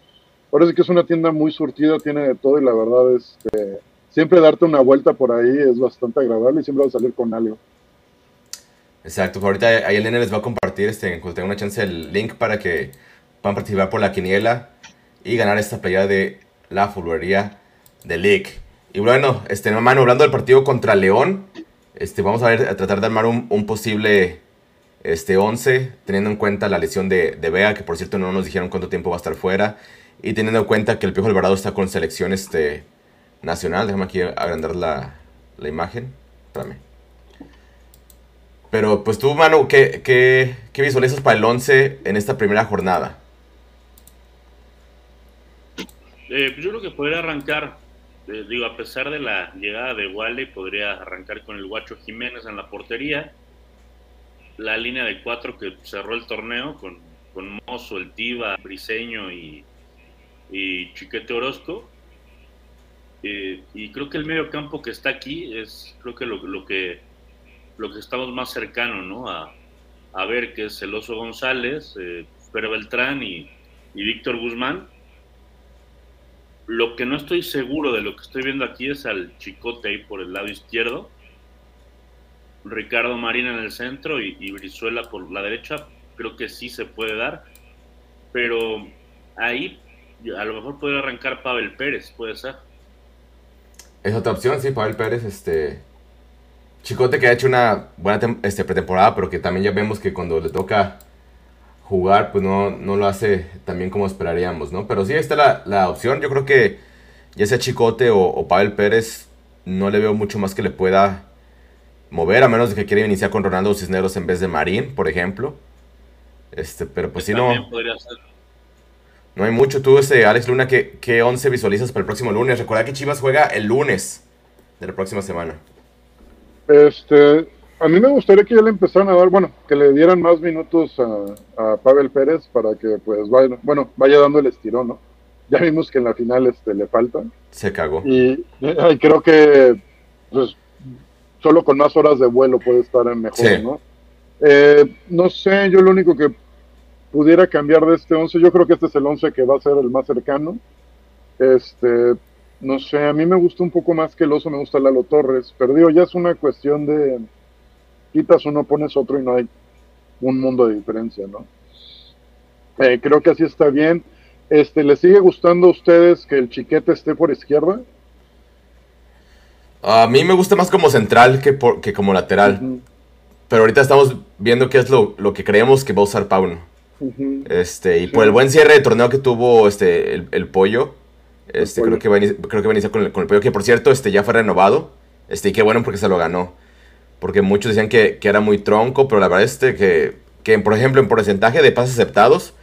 Parece que es una tienda muy surtida, tiene de todo y la verdad es que siempre darte una vuelta por ahí es bastante agradable y siempre va a salir con algo. Exacto, pues ahorita ahí el les va a compartir, este, cuando tenga una chance, el link para que puedan participar por la quiniela y ganar esta pelea de la fulvería de League. Y bueno, este, hermano, hablando del partido contra León, este, vamos a ver, a tratar de armar un, un posible este 11, teniendo en cuenta la lesión de, de Bea, que por cierto no nos dijeron cuánto tiempo va a estar fuera, y teniendo en cuenta que el Piojo Alvarado está con selección este, nacional. Déjame aquí agrandar la, la imagen. Espérame. Pero pues tú, Manu, ¿qué, qué, qué visualizas para el 11 en esta primera jornada? Eh, pues yo creo que podría arrancar eh, digo, a pesar de la llegada de Wally, podría arrancar con el Guacho Jiménez en la portería. La línea de cuatro que cerró el torneo con, con Mozo, El Tiva, Briseño y, y Chiquete Orozco. Eh, y creo que el medio campo que está aquí es creo que lo, lo que lo que estamos más cercano ¿no? a, a ver que es el Oso González, eh, Beltrán y, y Víctor Guzmán lo que no estoy seguro de lo que estoy viendo aquí es al Chicote ahí por el lado izquierdo. Ricardo Marina en el centro y, y Brizuela por la derecha. Creo que sí se puede dar. Pero ahí a lo mejor puede arrancar Pavel Pérez, puede ser. Es otra opción, sí, Pavel Pérez, este... Chicote que ha hecho una buena este, pretemporada, pero que también ya vemos que cuando le toca jugar, pues no, no lo hace tan bien como esperaríamos, ¿no? Pero sí, está la, la opción. Yo creo que ya sea Chicote o, o, Pavel Pérez, no le veo mucho más que le pueda mover, a menos de que quiera iniciar con Ronaldo Cisneros en vez de Marín, por ejemplo. Este, pero pues si no. No hay mucho. Tú, este, Alex Luna, ¿qué, ¿qué 11 visualizas para el próximo lunes? Recuerda que Chivas juega el lunes de la próxima semana. Este, a mí me gustaría que ya le empezaran a dar, bueno, que le dieran más minutos a, a Pavel Pérez para que, pues, vaya, bueno, vaya dando el estirón, ¿no? Ya vimos que en la final este, le falta. Se cagó. Y, y creo que, pues, solo con más horas de vuelo puede estar mejor, sí. ¿no? Eh, no sé, yo lo único que pudiera cambiar de este 11, yo creo que este es el 11 que va a ser el más cercano. Este, no sé, a mí me gusta un poco más que el oso, me gusta Lalo Torres, pero digo, ya es una cuestión de quitas uno, pones otro y no hay un mundo de diferencia, ¿no? Eh, creo que así está bien. Este, ¿Les sigue gustando a ustedes que el chiquete esté por izquierda? A mí me gusta más como central que, por, que como lateral. Uh -huh. pero ahorita estamos viendo qué es lo, lo que creemos que va a usar Pauno. Este, y por el buen cierre de torneo que tuvo este, el, el pollo, este, pollo. creo que va a iniciar, creo que va a iniciar con, el, con el pollo, que por cierto este, ya fue renovado. Este, y qué bueno porque se lo ganó. Porque muchos decían que, que era muy tronco, pero la verdad este, que, que, por ejemplo, en porcentaje de pases aceptados,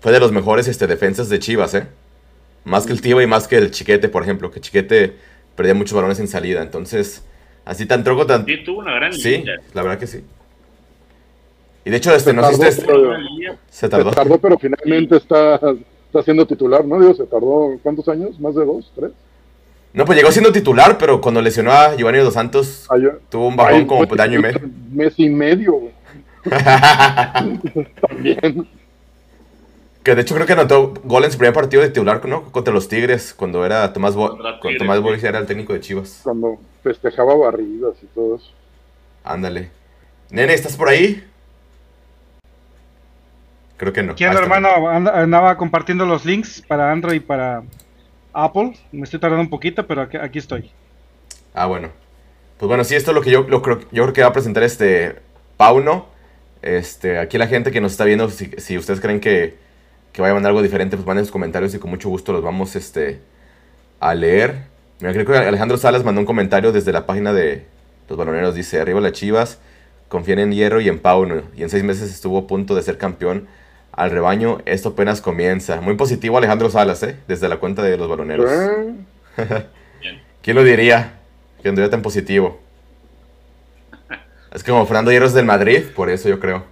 fue de los mejores este, defensas de Chivas, ¿eh? Más que el Tiva y más que el Chiquete, por ejemplo, que Chiquete perdía muchos balones en salida. Entonces, así tan tronco, tan... Sí, tuvo una gran Sí, la verdad que sí. Y de hecho, este, no sé si tardó, Se tardó. pero finalmente está, está siendo titular, ¿no? Digo, se tardó, ¿cuántos años? ¿Más de dos? ¿Tres? No, pues llegó siendo titular, pero cuando lesionó a Giovanni Dos Santos, tuvo un bajón como fue de año y medio. Mes y medio, güey. También. que de hecho creo que anotó gol en su primer partido de titular, ¿no? Contra los Tigres, cuando era Tomás Bo cuando Tomás. Boris era el técnico de Chivas. Cuando festejaba barridas y todo eso. Ándale. Nene, ¿estás por ahí? Creo que no. ¿Quién, Ah, está hermano? Anda- andaba compartiendo los links para Android y para Apple. Me estoy tardando un poquito, pero aquí, aquí estoy. Ah, bueno. Pues bueno, sí, esto es lo que yo, lo creo, yo creo que va a presentar este Pauno. Este, aquí la gente que nos está viendo, si, si ustedes creen que, que vaya a mandar algo diferente, pues manden sus comentarios y con mucho gusto los vamos este, a leer. Mira, creo que Alejandro Salas mandó un comentario desde la página de los baloneros. Dice, arriba las chivas, confían en Hierro y en Pauno. Y en seis meses estuvo a punto de ser campeón al rebaño. Esto apenas comienza. Muy positivo Alejandro Salas, ¿eh? Desde la cuenta de los baloneros. Eh, ¿Quién lo diría? Que anduviera tan positivo. Es como Fernando Hierro es del Madrid, por eso yo creo.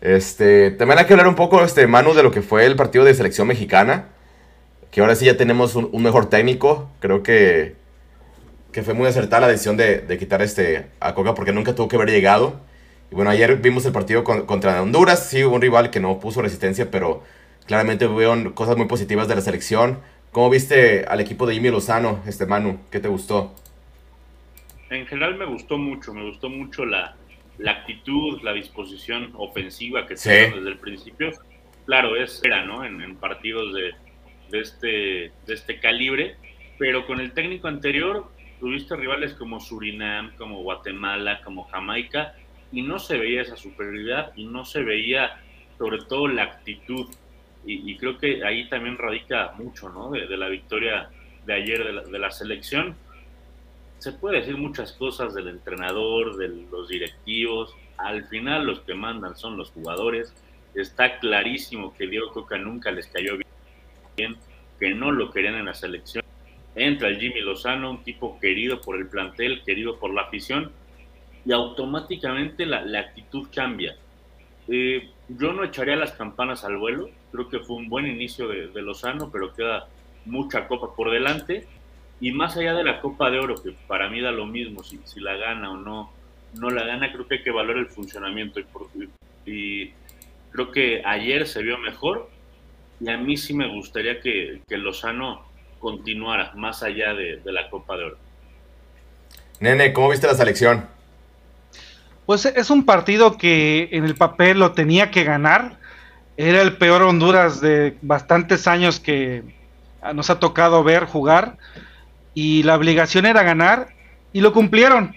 Este, también hay que hablar un poco, este, Manu, de lo que fue el partido de selección mexicana. Que ahora sí ya tenemos un, un mejor técnico. Creo que, que fue muy acertada la decisión de, de quitar este, a Coca porque nunca tuvo que haber llegado. Y bueno, ayer vimos el partido con- contra Honduras. Sí, hubo un rival que no puso resistencia, pero claramente hubieron cosas muy positivas de la selección. ¿Cómo viste al equipo de Jimmy Lozano, este Manu? ¿Qué te gustó? En general me gustó mucho, me gustó mucho la, la actitud, la disposición ofensiva que Sí. tuvieron desde el principio. Claro, es era, ¿no? En, en partidos de, de este, de este calibre, pero con el técnico anterior tuviste rivales como Surinam, como Guatemala, como Jamaica, y no se veía esa superioridad y no se veía sobre todo la actitud. Y, y creo que ahí también radica mucho, ¿no? De, de la victoria de ayer de la, de la selección se puede decir muchas cosas del entrenador, de los directivos. Al final los que mandan son los jugadores. Está clarísimo que Diego Coca nunca les cayó bien, que no lo querían en la selección. Entra el Jimmy Lozano, un tipo querido por el plantel, querido por la afición, y automáticamente la, la actitud cambia. Eh, yo no echaría las campanas al vuelo, creo que fue un buen inicio de, de Lozano, pero queda mucha copa por delante. Y más allá de la Copa de Oro, que para mí da lo mismo, si, si la gana o no, no la gana, creo que hay que valorar el funcionamiento. Y, y creo que ayer se vio mejor y a mí sí me gustaría que, que Lozano continuara más allá de, de la Copa de Oro. Nene, ¿cómo viste la selección? Pues es un partido que en el papel lo tenía que ganar. Era el peor Honduras de bastantes años que nos ha tocado ver jugar. Y la obligación era ganar. Y lo cumplieron.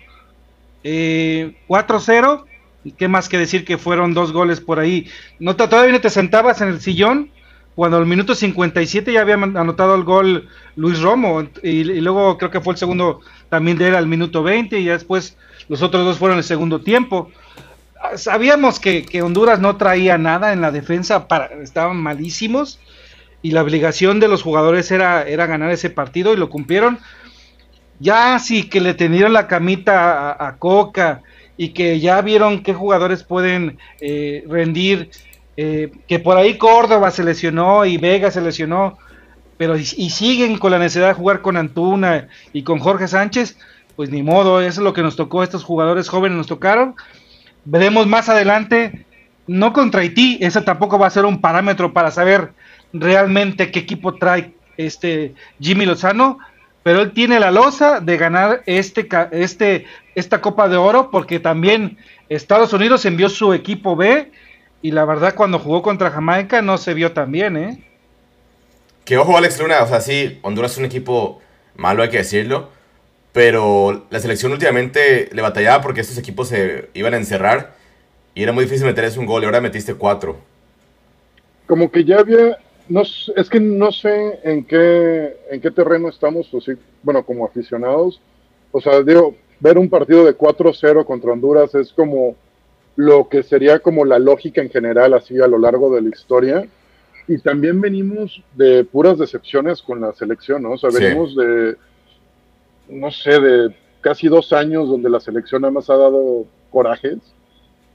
Eh, 4-0. Y qué más que decir que fueron dos goles por ahí. No te- todavía no te sentabas en el sillón. Cuando al minuto 57 ya había anotado el gol Luis Romo. Y, luego creo que fue el segundo también de al minuto 20. Y ya después los otros dos fueron el segundo tiempo. Sabíamos que, que Honduras no traía nada en la defensa, para, estaban malísimos y la obligación de los jugadores era, era ganar ese partido y lo cumplieron. Ya sí que le tenieron la camita a, Coca y que ya vieron qué jugadores pueden eh, rendir, eh, que por ahí Córdoba se lesionó y Vega se lesionó, pero y siguen con la necesidad de jugar con Antuna y con Jorge Sánchez, pues ni modo, eso es lo que nos tocó, estos jugadores jóvenes nos tocaron. Veremos más adelante, no contra Haití, ese tampoco va a ser un parámetro para saber realmente qué equipo trae este Jimmy Lozano, pero él tiene la losa de ganar este, este, esta Copa de Oro porque también Estados Unidos envió su equipo B y la verdad cuando jugó contra Jamaica no se vio tan bien, ¿eh? Que ojo, Alex Luna, o sea, sí, Honduras es un equipo malo, hay que decirlo. Pero la selección últimamente le batallaba porque estos equipos se iban a encerrar y era muy difícil meterse un gol y ahora metiste cuatro. Como que ya había, no, es que no sé en qué, en qué terreno estamos, o sí, bueno, como aficionados. O sea, digo, ver un partido de 4-0 contra Honduras es como lo que sería como la lógica en general, así a lo largo de la historia. Y también venimos de puras decepciones con la selección, ¿no? O sea, venimos de, no sé, de casi dos años donde la selección nada más ha dado corajes.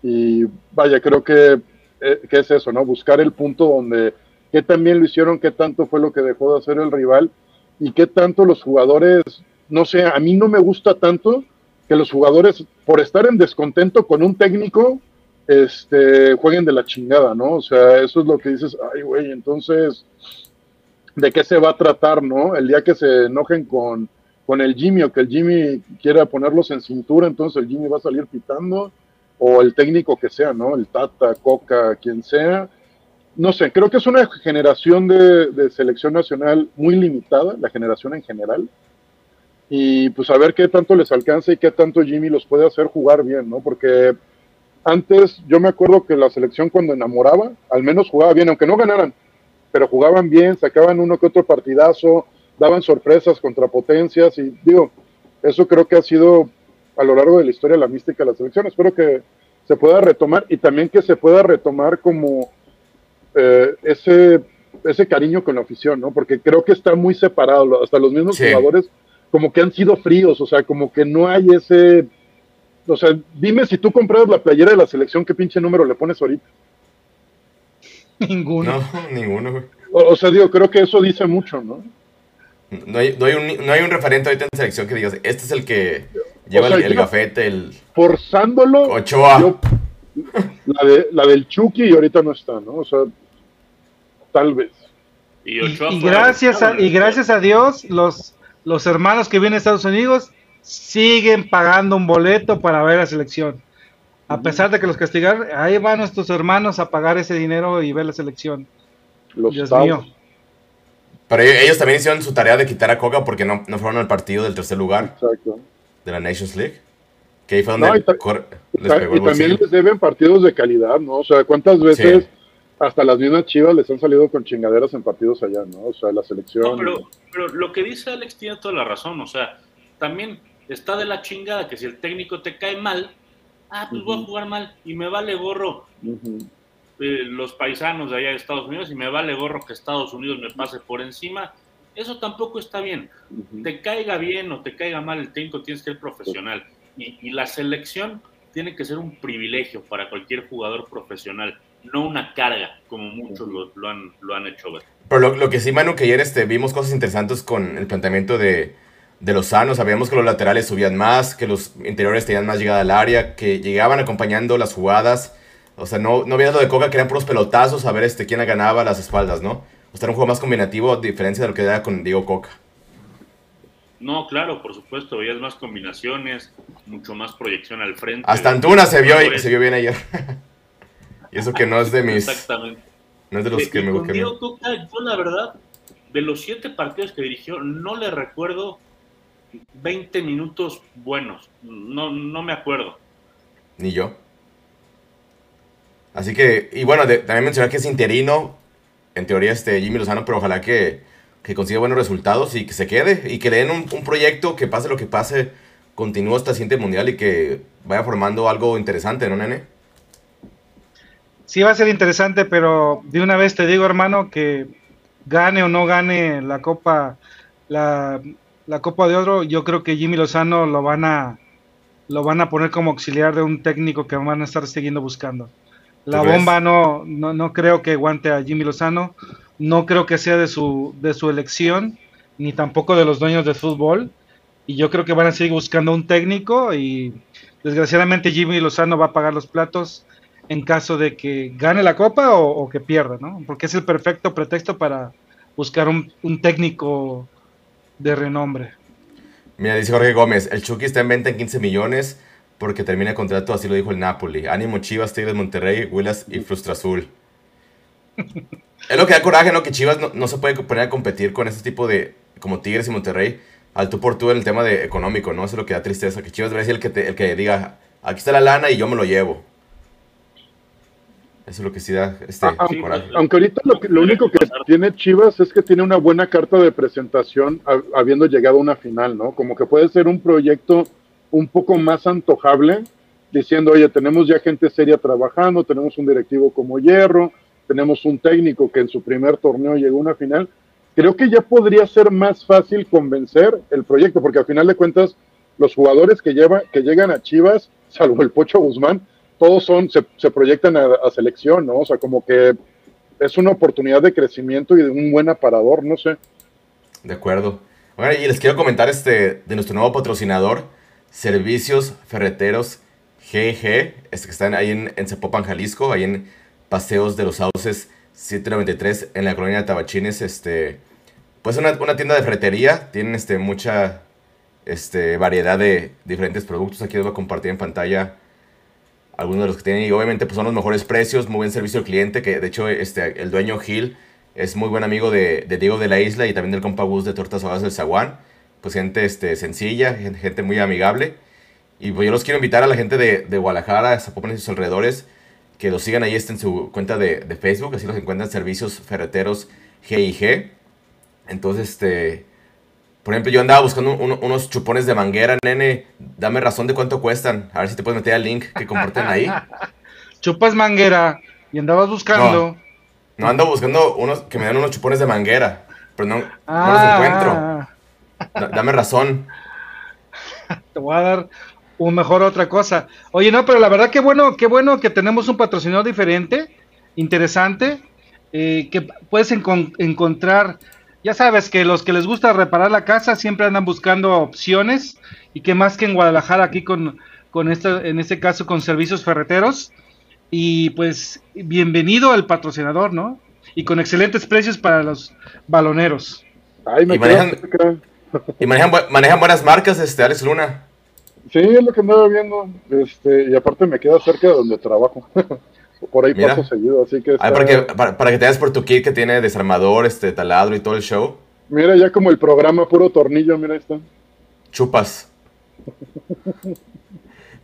Y vaya, creo que, eh, es eso, ¿no? Buscar el punto donde qué también lo hicieron, qué tanto fue lo que dejó de hacer el rival y qué tanto los jugadores, no sé, a mí no me gusta tanto que los jugadores, por estar en descontento con un técnico, este, jueguen de la chingada, ¿no? O sea, eso es lo que dices, ay, güey, entonces, ¿de qué se va a tratar, no? El día que se enojen con, con el Jimmy o que el Jimmy quiera ponerlos en cintura, entonces el Jimmy va a salir pitando, o el técnico que sea, ¿no? El Tata, Coca, quien sea. No sé, creo que es una generación de, de selección nacional muy limitada, la generación en general y pues a ver qué tanto les alcanza y qué tanto Jimmy los puede hacer jugar bien, ¿no? Porque antes yo me acuerdo que la selección cuando enamoraba, al menos jugaba bien, aunque no ganaran, pero jugaban bien, sacaban uno que otro partidazo, daban sorpresas contra potencias y digo, eso creo que ha sido a lo largo de la historia la mística de la selección. Espero que se pueda retomar y también que se pueda retomar como eh, ese, ese cariño con la afición, ¿no? Porque creo que está muy separado, hasta los mismos jugadores como que han sido fríos, o sea, como que no hay ese, o sea, dime si tú compras la playera de la selección, ¿qué pinche número le pones ahorita? Ninguno. No, ninguno, O, sea, digo, creo que eso dice mucho, ¿no? No hay, no hay, un, no hay un referente ahorita en selección que digas, este es el que lleva el, gafete, el... Forzándolo. Ochoa. la, de, la del Chucky y ahorita no está, ¿no? O sea, tal vez. Y, y gracias, a, y gracias a Dios, los los hermanos que vienen a Estados Unidos siguen pagando un boleto para ver la selección. A pesar de que los castigaron, ahí van nuestros hermanos a pagar ese dinero y ver la selección. Los Dios mío. Pero ellos también hicieron su tarea de quitar a Coca porque no, no fueron al partido del tercer lugar de la Nations League. Que ahí fue donde les pegó y también les deben partidos de calidad, ¿no? O sea, ¿cuántas veces hasta las mismas chivas les han salido con chingaderas en partidos allá, ¿no? O sea, la selección. pero, pero, lo que dice Alex tiene toda la razón. O sea, también está de la chingada que si el técnico te cae mal, ah, pues voy a jugar mal y me vale gorro eh, los paisanos de allá de Estados Unidos y me vale gorro que Estados Unidos me pase por encima. Eso tampoco está bien. Te caiga bien o te caiga mal el técnico, tienes que ser profesional. Y, y la selección tiene que ser un privilegio para cualquier jugador profesional no una carga, como muchos lo, han, lo han hecho ver. Pero lo, que sí, Manu, que ayer este, vimos cosas interesantes con el planteamiento de, de Lozano. Sabíamos que los laterales subían más, que los interiores tenían más llegada al área, que llegaban acompañando las jugadas. O sea, no, no había lo de Coca, que eran puros pelotazos a ver este, quién ganaba las espaldas, ¿no? O sea, era un juego más combinativo, a diferencia de lo que era con Diego Coca. No, claro, por supuesto, veías más combinaciones, mucho más proyección al frente. Hasta Antuna se vio, se vio bien ayer. Y eso que no es de mis. Exactamente. No es de los que me gustan. yo la verdad, de los siete partidos que dirigió, no le recuerdo 20 minutos buenos. No, no me acuerdo. Ni yo. Así que, y bueno, también mencionar que es interino, en teoría, este Jimmy Lozano, pero ojalá que, que consiga buenos resultados y que se quede y que le den un, un proyecto que pase lo que pase, continúe hasta el siguiente mundial y que vaya formando algo interesante, ¿no, nene? sí va a ser interesante, pero de una vez te digo, hermano, que gane o no gane la Copa, la, Copa de Oro, yo creo que Jimmy Lozano lo van a lo van a poner como auxiliar de un técnico que van a estar siguiendo buscando. La bomba no, no, no creo que aguante a Jimmy Lozano, no creo que sea de su, de su elección, ni tampoco de los dueños del fútbol, y yo creo que van a seguir buscando un técnico y desgraciadamente Jimmy Lozano va a pagar los platos en caso de que gane la copa o, que pierda, ¿no? Porque es el perfecto pretexto para buscar un, técnico de renombre. Mira, dice Jorge Gómez, el Chucky está en venta en 15 millones porque termina el contrato, así lo dijo el Napoli. Ánimo Chivas, Tigres Monterrey, Willas y Frustra Azul. es lo que da coraje, ¿no? Que Chivas no, se puede poner a competir con este tipo de, como Tigres y Monterrey, al tú por tú en el tema de económico, ¿no? Eso es lo que da tristeza, que Chivas debería ser el que, te- el que diga, aquí está la lana y yo me lo llevo. Eso es lo que sí da este Ah, sí, coraje. Aunque ahorita lo, único que tiene Chivas es que tiene una buena carta de presentación ha- habiendo llegado a una final, ¿no? Como que puede ser un proyecto un poco más antojable, diciendo, oye, tenemos ya gente seria trabajando, tenemos un directivo como Hierro, tenemos un técnico que en su primer torneo llegó a una final. Creo que ya podría ser más fácil convencer el proyecto, porque al final de cuentas, los jugadores que, lleva, que llegan a Chivas, salvo el Pocho Guzmán, todos son, se, proyectan a, a selección, ¿no? O sea, como que es una oportunidad de crecimiento y de un buen aparador, no sé. De acuerdo. Bueno, y les quiero comentar este de nuestro nuevo patrocinador, Servicios Ferreteros GG, este que están ahí en, en Zapopan, Jalisco, ahí en Paseos de los Sauces 793 en la colonia de Tabachines, este pues una, una tienda de ferretería, tienen este mucha este variedad de diferentes productos, aquí les voy a compartir en pantalla algunos de los que tienen y obviamente pues son los mejores precios, muy buen servicio al cliente, que de hecho este el dueño Gil es muy buen amigo de, de Diego de la Isla y también del compa Gus de Tortas Ahogadas del Zaguán. Pues gente este, sencilla, gen- gente muy amigable. Y pues yo los quiero invitar a la gente de, de Guadalajara, Zapopan y sus alrededores, que los sigan ahí este, en su cuenta de, de Facebook, así los encuentran Servicios Ferreteros GIG. Entonces, este, por ejemplo, yo andaba buscando un- unos chupones de manguera, nene, dame razón de cuánto cuestan. A ver si te puedes meter al link que comparten ahí. Chupas manguera y andabas buscando. No ando buscando unos que me dan unos chupones de manguera, pero no, no los Ah, encuentro. Da- dame razón. te voy a dar un mejor otra cosa. Oye, no, pero la verdad que bueno, qué bueno que tenemos un patrocinador diferente, interesante, eh, que puedes encon- encontrar, ya sabes que los que les gusta reparar la casa siempre andan buscando opciones y que más que en Guadalajara aquí con, con esta, en este caso con servicios ferreteros y pues bienvenido al patrocinador, ¿no? Y con excelentes precios para los baloneros. Ay, me Y quedo manejan- cerca. Y manejan, manejan buenas marcas, este, Alex Luna. Sí, es lo que andaba viendo. Este, y aparte me queda cerca de donde trabajo. por ahí Mira. paso seguido, así que Ah, está- para, que, para, para que te das por tu kit que tiene desarmador, este, taladro y todo el show. Mira, ya como el programa puro tornillo, mira ahí está. Chupas.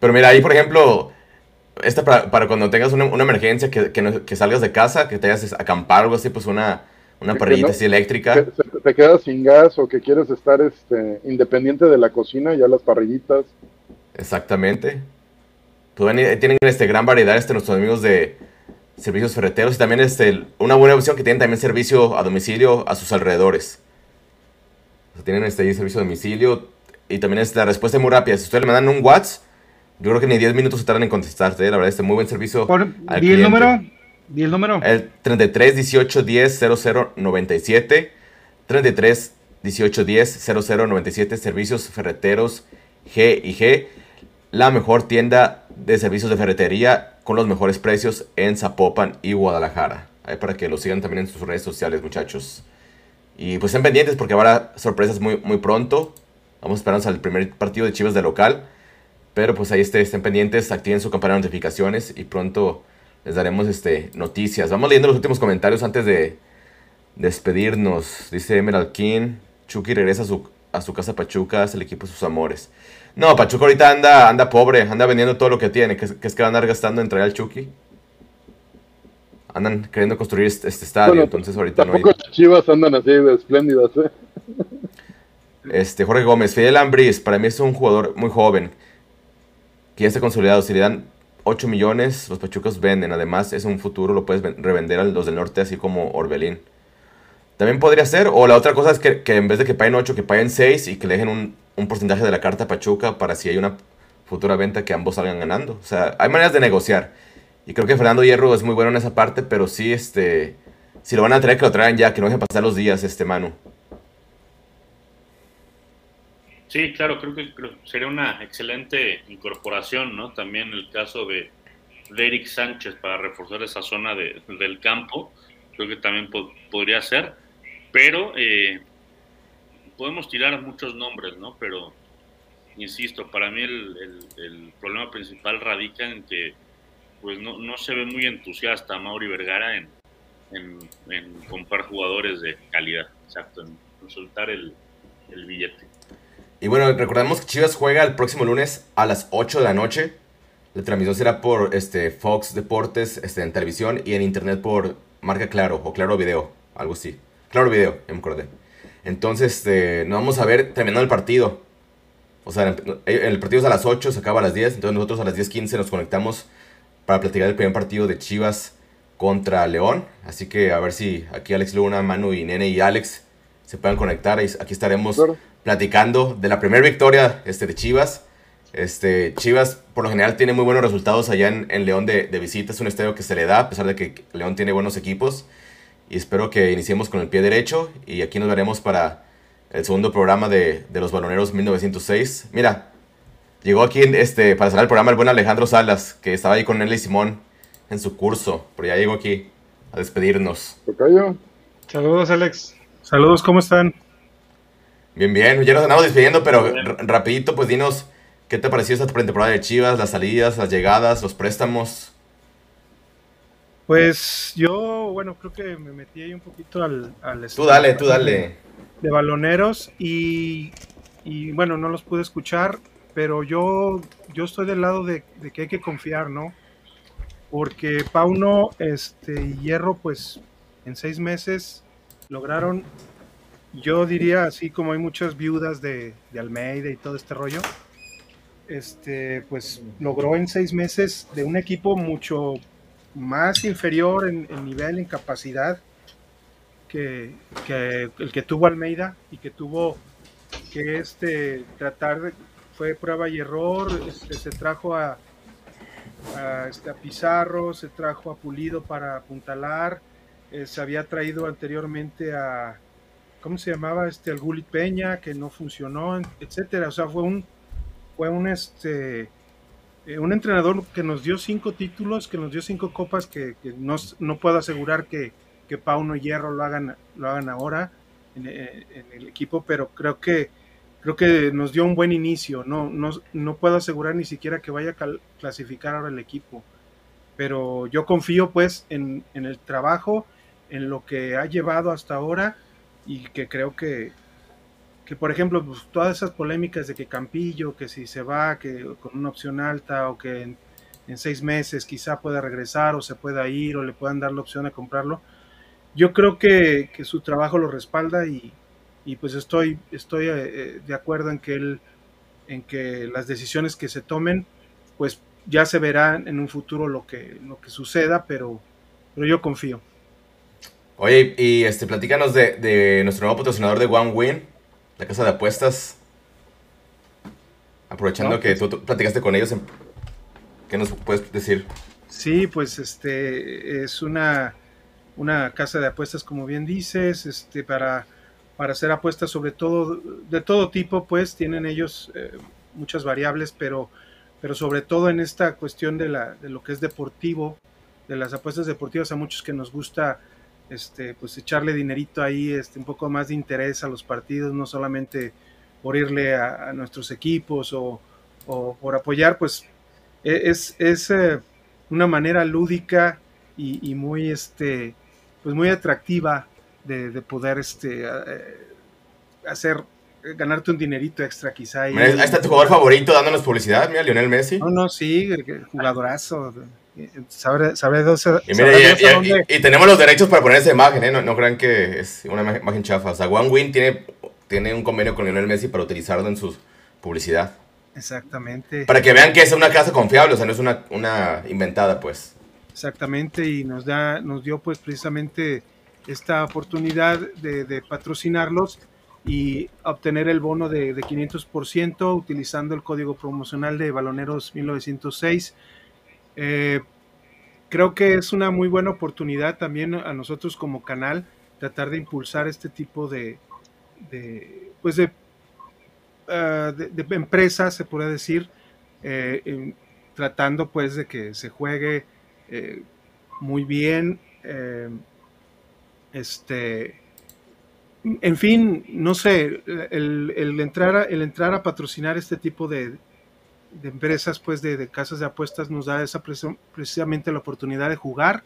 Pero mira, ahí por ejemplo, esta para, para cuando tengas una, una emergencia, que, que, no- que salgas de casa, que te vayas a acampar o algo así, pues una, una parrillita no- así eléctrica. Que se- te quedas sin gas o que quieres estar este, independiente de la cocina, ya las parrillitas. Exactamente. Pues ven, tienen este gran variedad este nuestros amigos de servicios ferreteros y también este una buena opción que tienen también servicio a domicilio a sus alrededores. O sea, tienen este ahí servicio a domicilio y también es la respuesta es muy rápida. Si ustedes le mandan un WhatsApp, yo creo que ni 10 minutos se tardan en contestarte. eh, La verdad, este muy buen servicio. Al di el número, di el número. El 33 18 10 00 97. 33 18 10 00 97. Servicios ferreteros G y G. La mejor tienda de servicios de ferretería con los mejores precios en Zapopan y Guadalajara. Ahí para que lo sigan también en sus redes sociales, muchachos. Y pues estén pendientes porque habrá sorpresas muy, muy pronto. Vamos a esperarnos al primer partido de Chivas de local. Pero pues ahí este, estén pendientes, activen su campana de notificaciones y pronto les daremos este, noticias. Vamos leyendo los últimos comentarios antes de despedirnos. Dice Emerald King, Chucky regresa a su, a su casa Pachuca, es el equipo de sus amores. No, Pachuca ahorita anda, anda pobre, anda vendiendo todo lo que tiene. ¿Qué, es- qué es que va a andar gastando en traer al Chucky? Andan queriendo construir este, este estadio, Bueno, entonces ahorita no hay... Chivas andan así de espléndidas, ¿eh? Este, Jorge Gómez, Fidel Ambris, para mí es un jugador muy joven, que ya está consolidado. Si le dan 8 millones, los Pachucas venden. Además, es un futuro, lo puedes ven- revender a los del norte, así como Orbelín. También podría ser, o la otra cosa es que, que en vez de que paguen 8, que paguen 6 y que le dejen un, un porcentaje de la carta a Pachuca para si hay una futura venta que ambos salgan ganando. O sea, hay maneras de negociar. Y creo que Fernando Hierro es muy bueno en esa parte, pero sí, este, si lo van a traer, que lo traigan ya, que no dejen pasar los días, este Manu. Sí, claro, creo que sería una excelente incorporación, ¿no? También el caso de, Eric Sánchez para reforzar esa zona de- del campo, creo que también po- podría ser, pero eh, podemos tirar muchos nombres, ¿no? Pero, insisto, para mí el, el- problema principal radica en que pues no, no se ve muy entusiasta Mauri Vergara en, en, comprar jugadores de calidad, exacto, en, soltar el, el billete. Y bueno, recordemos que Chivas juega el próximo lunes a las 8 de la noche. La transmisión será por este, Fox Deportes este, en televisión y en internet por Marca Claro o Claro Video, algo así. Claro Video, ya me acordé. Entonces, este, nos vamos a ver terminando el partido. O sea, el partido es a las 8, se acaba a las 10. Entonces nosotros a las 10.15 nos conectamos para platicar el primer partido de Chivas contra León. Así que a ver si aquí Alex Luna, Manu y Nene y Alex se puedan conectar. Aquí estaremos platicando de la primera victoria este, de Chivas. Este, Chivas por lo general tiene muy buenos resultados allá en, León de, de, visita. Es un estadio que se le da a pesar de que León tiene buenos equipos. Y espero que iniciemos con el pie derecho. Y aquí nos veremos para el segundo programa de, de los Baloneros 1906. Mira, llegó aquí este, para cerrar el programa el buen Alejandro Salas, que estaba ahí con él y Simón en su curso. Pero ya llegó aquí a despedirnos. Saludos, Alex. Saludos, ¿cómo están? Bien, bien. Ya nos andamos despidiendo, pero rapidito, pues dinos qué te pareció esta pretemporada de Chivas, las salidas, las llegadas, los préstamos. Pues yo, bueno, creo que me metí ahí un poquito al... al tú dale, tú dale. De, baloneros y, y, bueno, no los pude escuchar, pero yo, yo estoy del lado de, de que hay que confiar, ¿no? porque Pauno este, y Hierro, pues en seis meses lograron, yo diría así como hay muchas viudas de, Almeida y todo este rollo, este, pues logró en seis meses de un equipo mucho más inferior en, nivel, en capacidad que, el que tuvo Almeida y que tuvo que este, tratar de, fue prueba y error, este, se trajo a a, este, Pizarro, se trajo a Pulido para apuntalar, eh, se había traído anteriormente a, ¿cómo se llamaba? Este, al Gulit Peña, que no funcionó, etcétera. O sea, fue un, fue un, este, eh, un entrenador que nos dio cinco títulos, que nos dio cinco copas, que, no, no, puedo asegurar que, que Pauno y Hierro lo hagan, lo hagan ahora en, en el equipo, pero creo que creo que nos dio un buen inicio. No, no, no puedo asegurar ni siquiera que vaya a clasificar ahora el equipo, pero yo confío pues en, el trabajo, en lo que ha llevado hasta ahora y que creo que, que por ejemplo, pues, todas esas polémicas de que Campillo, que si se va, que con una opción alta o que en, seis meses quizá pueda regresar o se pueda ir o le puedan dar la opción de comprarlo, yo creo que, que su trabajo lo respalda y, y pues estoy, estoy eh, eh, de acuerdo en que, él, en que las decisiones que se tomen, pues ya se verá en un futuro lo que, lo que suceda, pero, pero yo confío. Oye, y este, platícanos de, nuestro nuevo patrocinador de One Win, la casa de apuestas. Aprovechando que pues tú, platicaste con ellos, ¿qué nos puedes decir? Sí, pues este es una, una casa de apuestas, como bien dices, este, para para hacer apuestas sobre todo de todo tipo, pues tienen ellos eh, muchas variables, pero, pero sobre todo en esta cuestión de, la, de lo que es deportivo, de las apuestas deportivas, a muchos que nos gusta este, pues echarle dinerito ahí, este, un poco más de interés a los partidos, no solamente por irle a, nuestros equipos o, por apoyar, pues e, es, es eh, una manera lúdica y, y, muy, este, pues muy atractiva de, poder este, eh, hacer, ganarte un dinerito extra quizá. Ahí está tu jugador favorito dándonos publicidad, mira, Lionel Messi. No, no, sí, jugadorazo. Sabré, y, tenemos los derechos para poner esa imagen, ¿eh? no, crean que es una imagen chafa. O sea, One Win tiene, tiene un convenio con Lionel Messi para utilizarlo en su publicidad. Exactamente. Para que vean que es una casa confiable, o sea, no es una, una inventada, pues. Exactamente, y nos da, nos dio pues precisamente esta oportunidad de, patrocinarlos y obtener el bono de, 500% utilizando el código promocional de Baloneros 1906. Eh, creo que es una muy buena oportunidad también a nosotros como canal tratar de impulsar este tipo de, pues de, ah, empresas, se puede decir, eh, tratando pues de que se juegue eh, muy bien este, en fin, no sé, el, entrar, el entrar a patrocinar este tipo de, empresas, pues de, casas de apuestas, nos da esa precisamente la oportunidad de jugar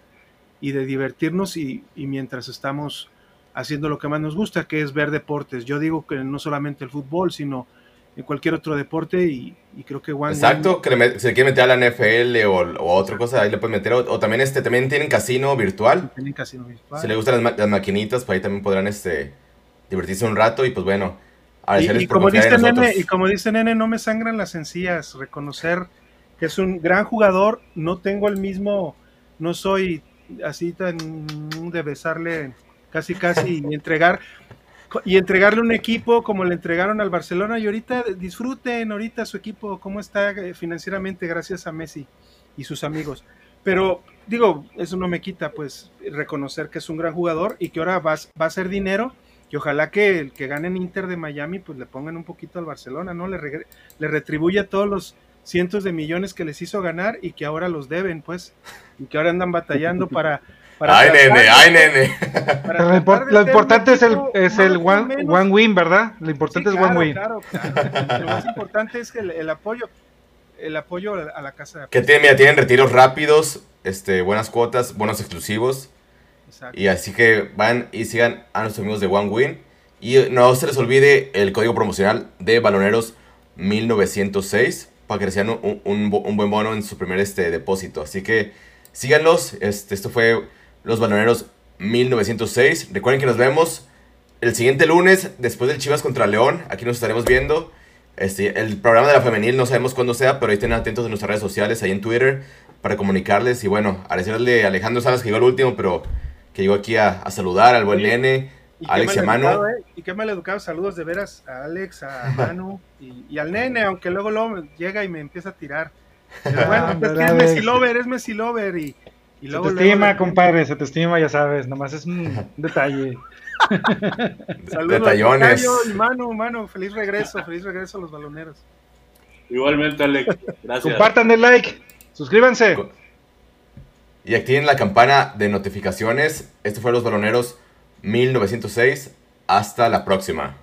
y de divertirnos y, mientras estamos haciendo lo que más nos gusta, que es ver deportes. Yo digo que no solamente el fútbol, sino en cualquier otro deporte y, y creo que Juan Exacto, que se quiere meter a la NFL o, o otra cosa, ahí le pueden meter. O, o también este también tienen casino virtual. tienen casino virtual. Si le gustan las, ma- las maquinitas, pues ahí también podrán este, divertirse un rato y pues bueno, Y, como dice. Nene, y como dice Nene, no me sangran las encías. Reconocer que es un gran jugador, no tengo el mismo, no soy así tan de besarle casi casi y entregar y entregarle un equipo como le entregaron al Barcelona y ahorita disfruten ahorita su equipo cómo está eh, financieramente gracias a Messi y sus amigos. Pero digo, eso no me quita pues reconocer que es un gran jugador y que ahora va, va a ser dinero y ojalá que el que gane en Inter de Miami pues le pongan un poquito al Barcelona, ¿no? Le, regre- le retribuya todos los cientos de millones que les hizo ganar y que ahora los deben, pues, y que ahora andan batallando para... para Ay, tratar nene, de- ay, nene. para lo, de importante es el, es el one, one win, ¿verdad? Lo importante Sí, es one win. claro, claro. Lo más importante es que el, el apoyo, el apoyo a la, casa. Que tienen, mira, tienen retiros rápidos, este, buenas cuotas, buenos exclusivos. Exacto. Y así que van y sigan a nuestros amigos de One Win. Y no se les olvide el código promocional de Baloneros 1906 para que reciban un, un, buen bono en su primer este, depósito. Así que síganlos. Este, esto fue los Baloneros 1906. Recuerden que nos vemos el siguiente lunes después del Chivas contra León. Aquí nos estaremos viendo. Este, el programa de la femenil no sabemos cuándo sea, pero ahí estén atentos en nuestras redes sociales, ahí en Twitter, para comunicarles. Y bueno, agradecerle a Alejandro Salas que llegó al último, pero que llegó aquí a, a saludar al buen Oye, nene, Y Alex y a mal Manu. educado, ¿eh? Y qué mal educado. Saludos de veras a Alex, a Manu y, y al nene, aunque luego, luego llega y me empieza a tirar. Pero bueno, es que es. Messi Lover, es Messi Lover y, y Se luego, te luego estima, compadre, se te estima, ya sabes, nomás es un detalle. Saludos, Detallones. Y Manu, Manu, feliz regreso, feliz regreso a los baloneros. Igualmente, Alex. Gracias. Compartan el like, suscríbanse. Y activen la campana de notificaciones. Esto fue Los Baloneros 1906. Hasta la próxima.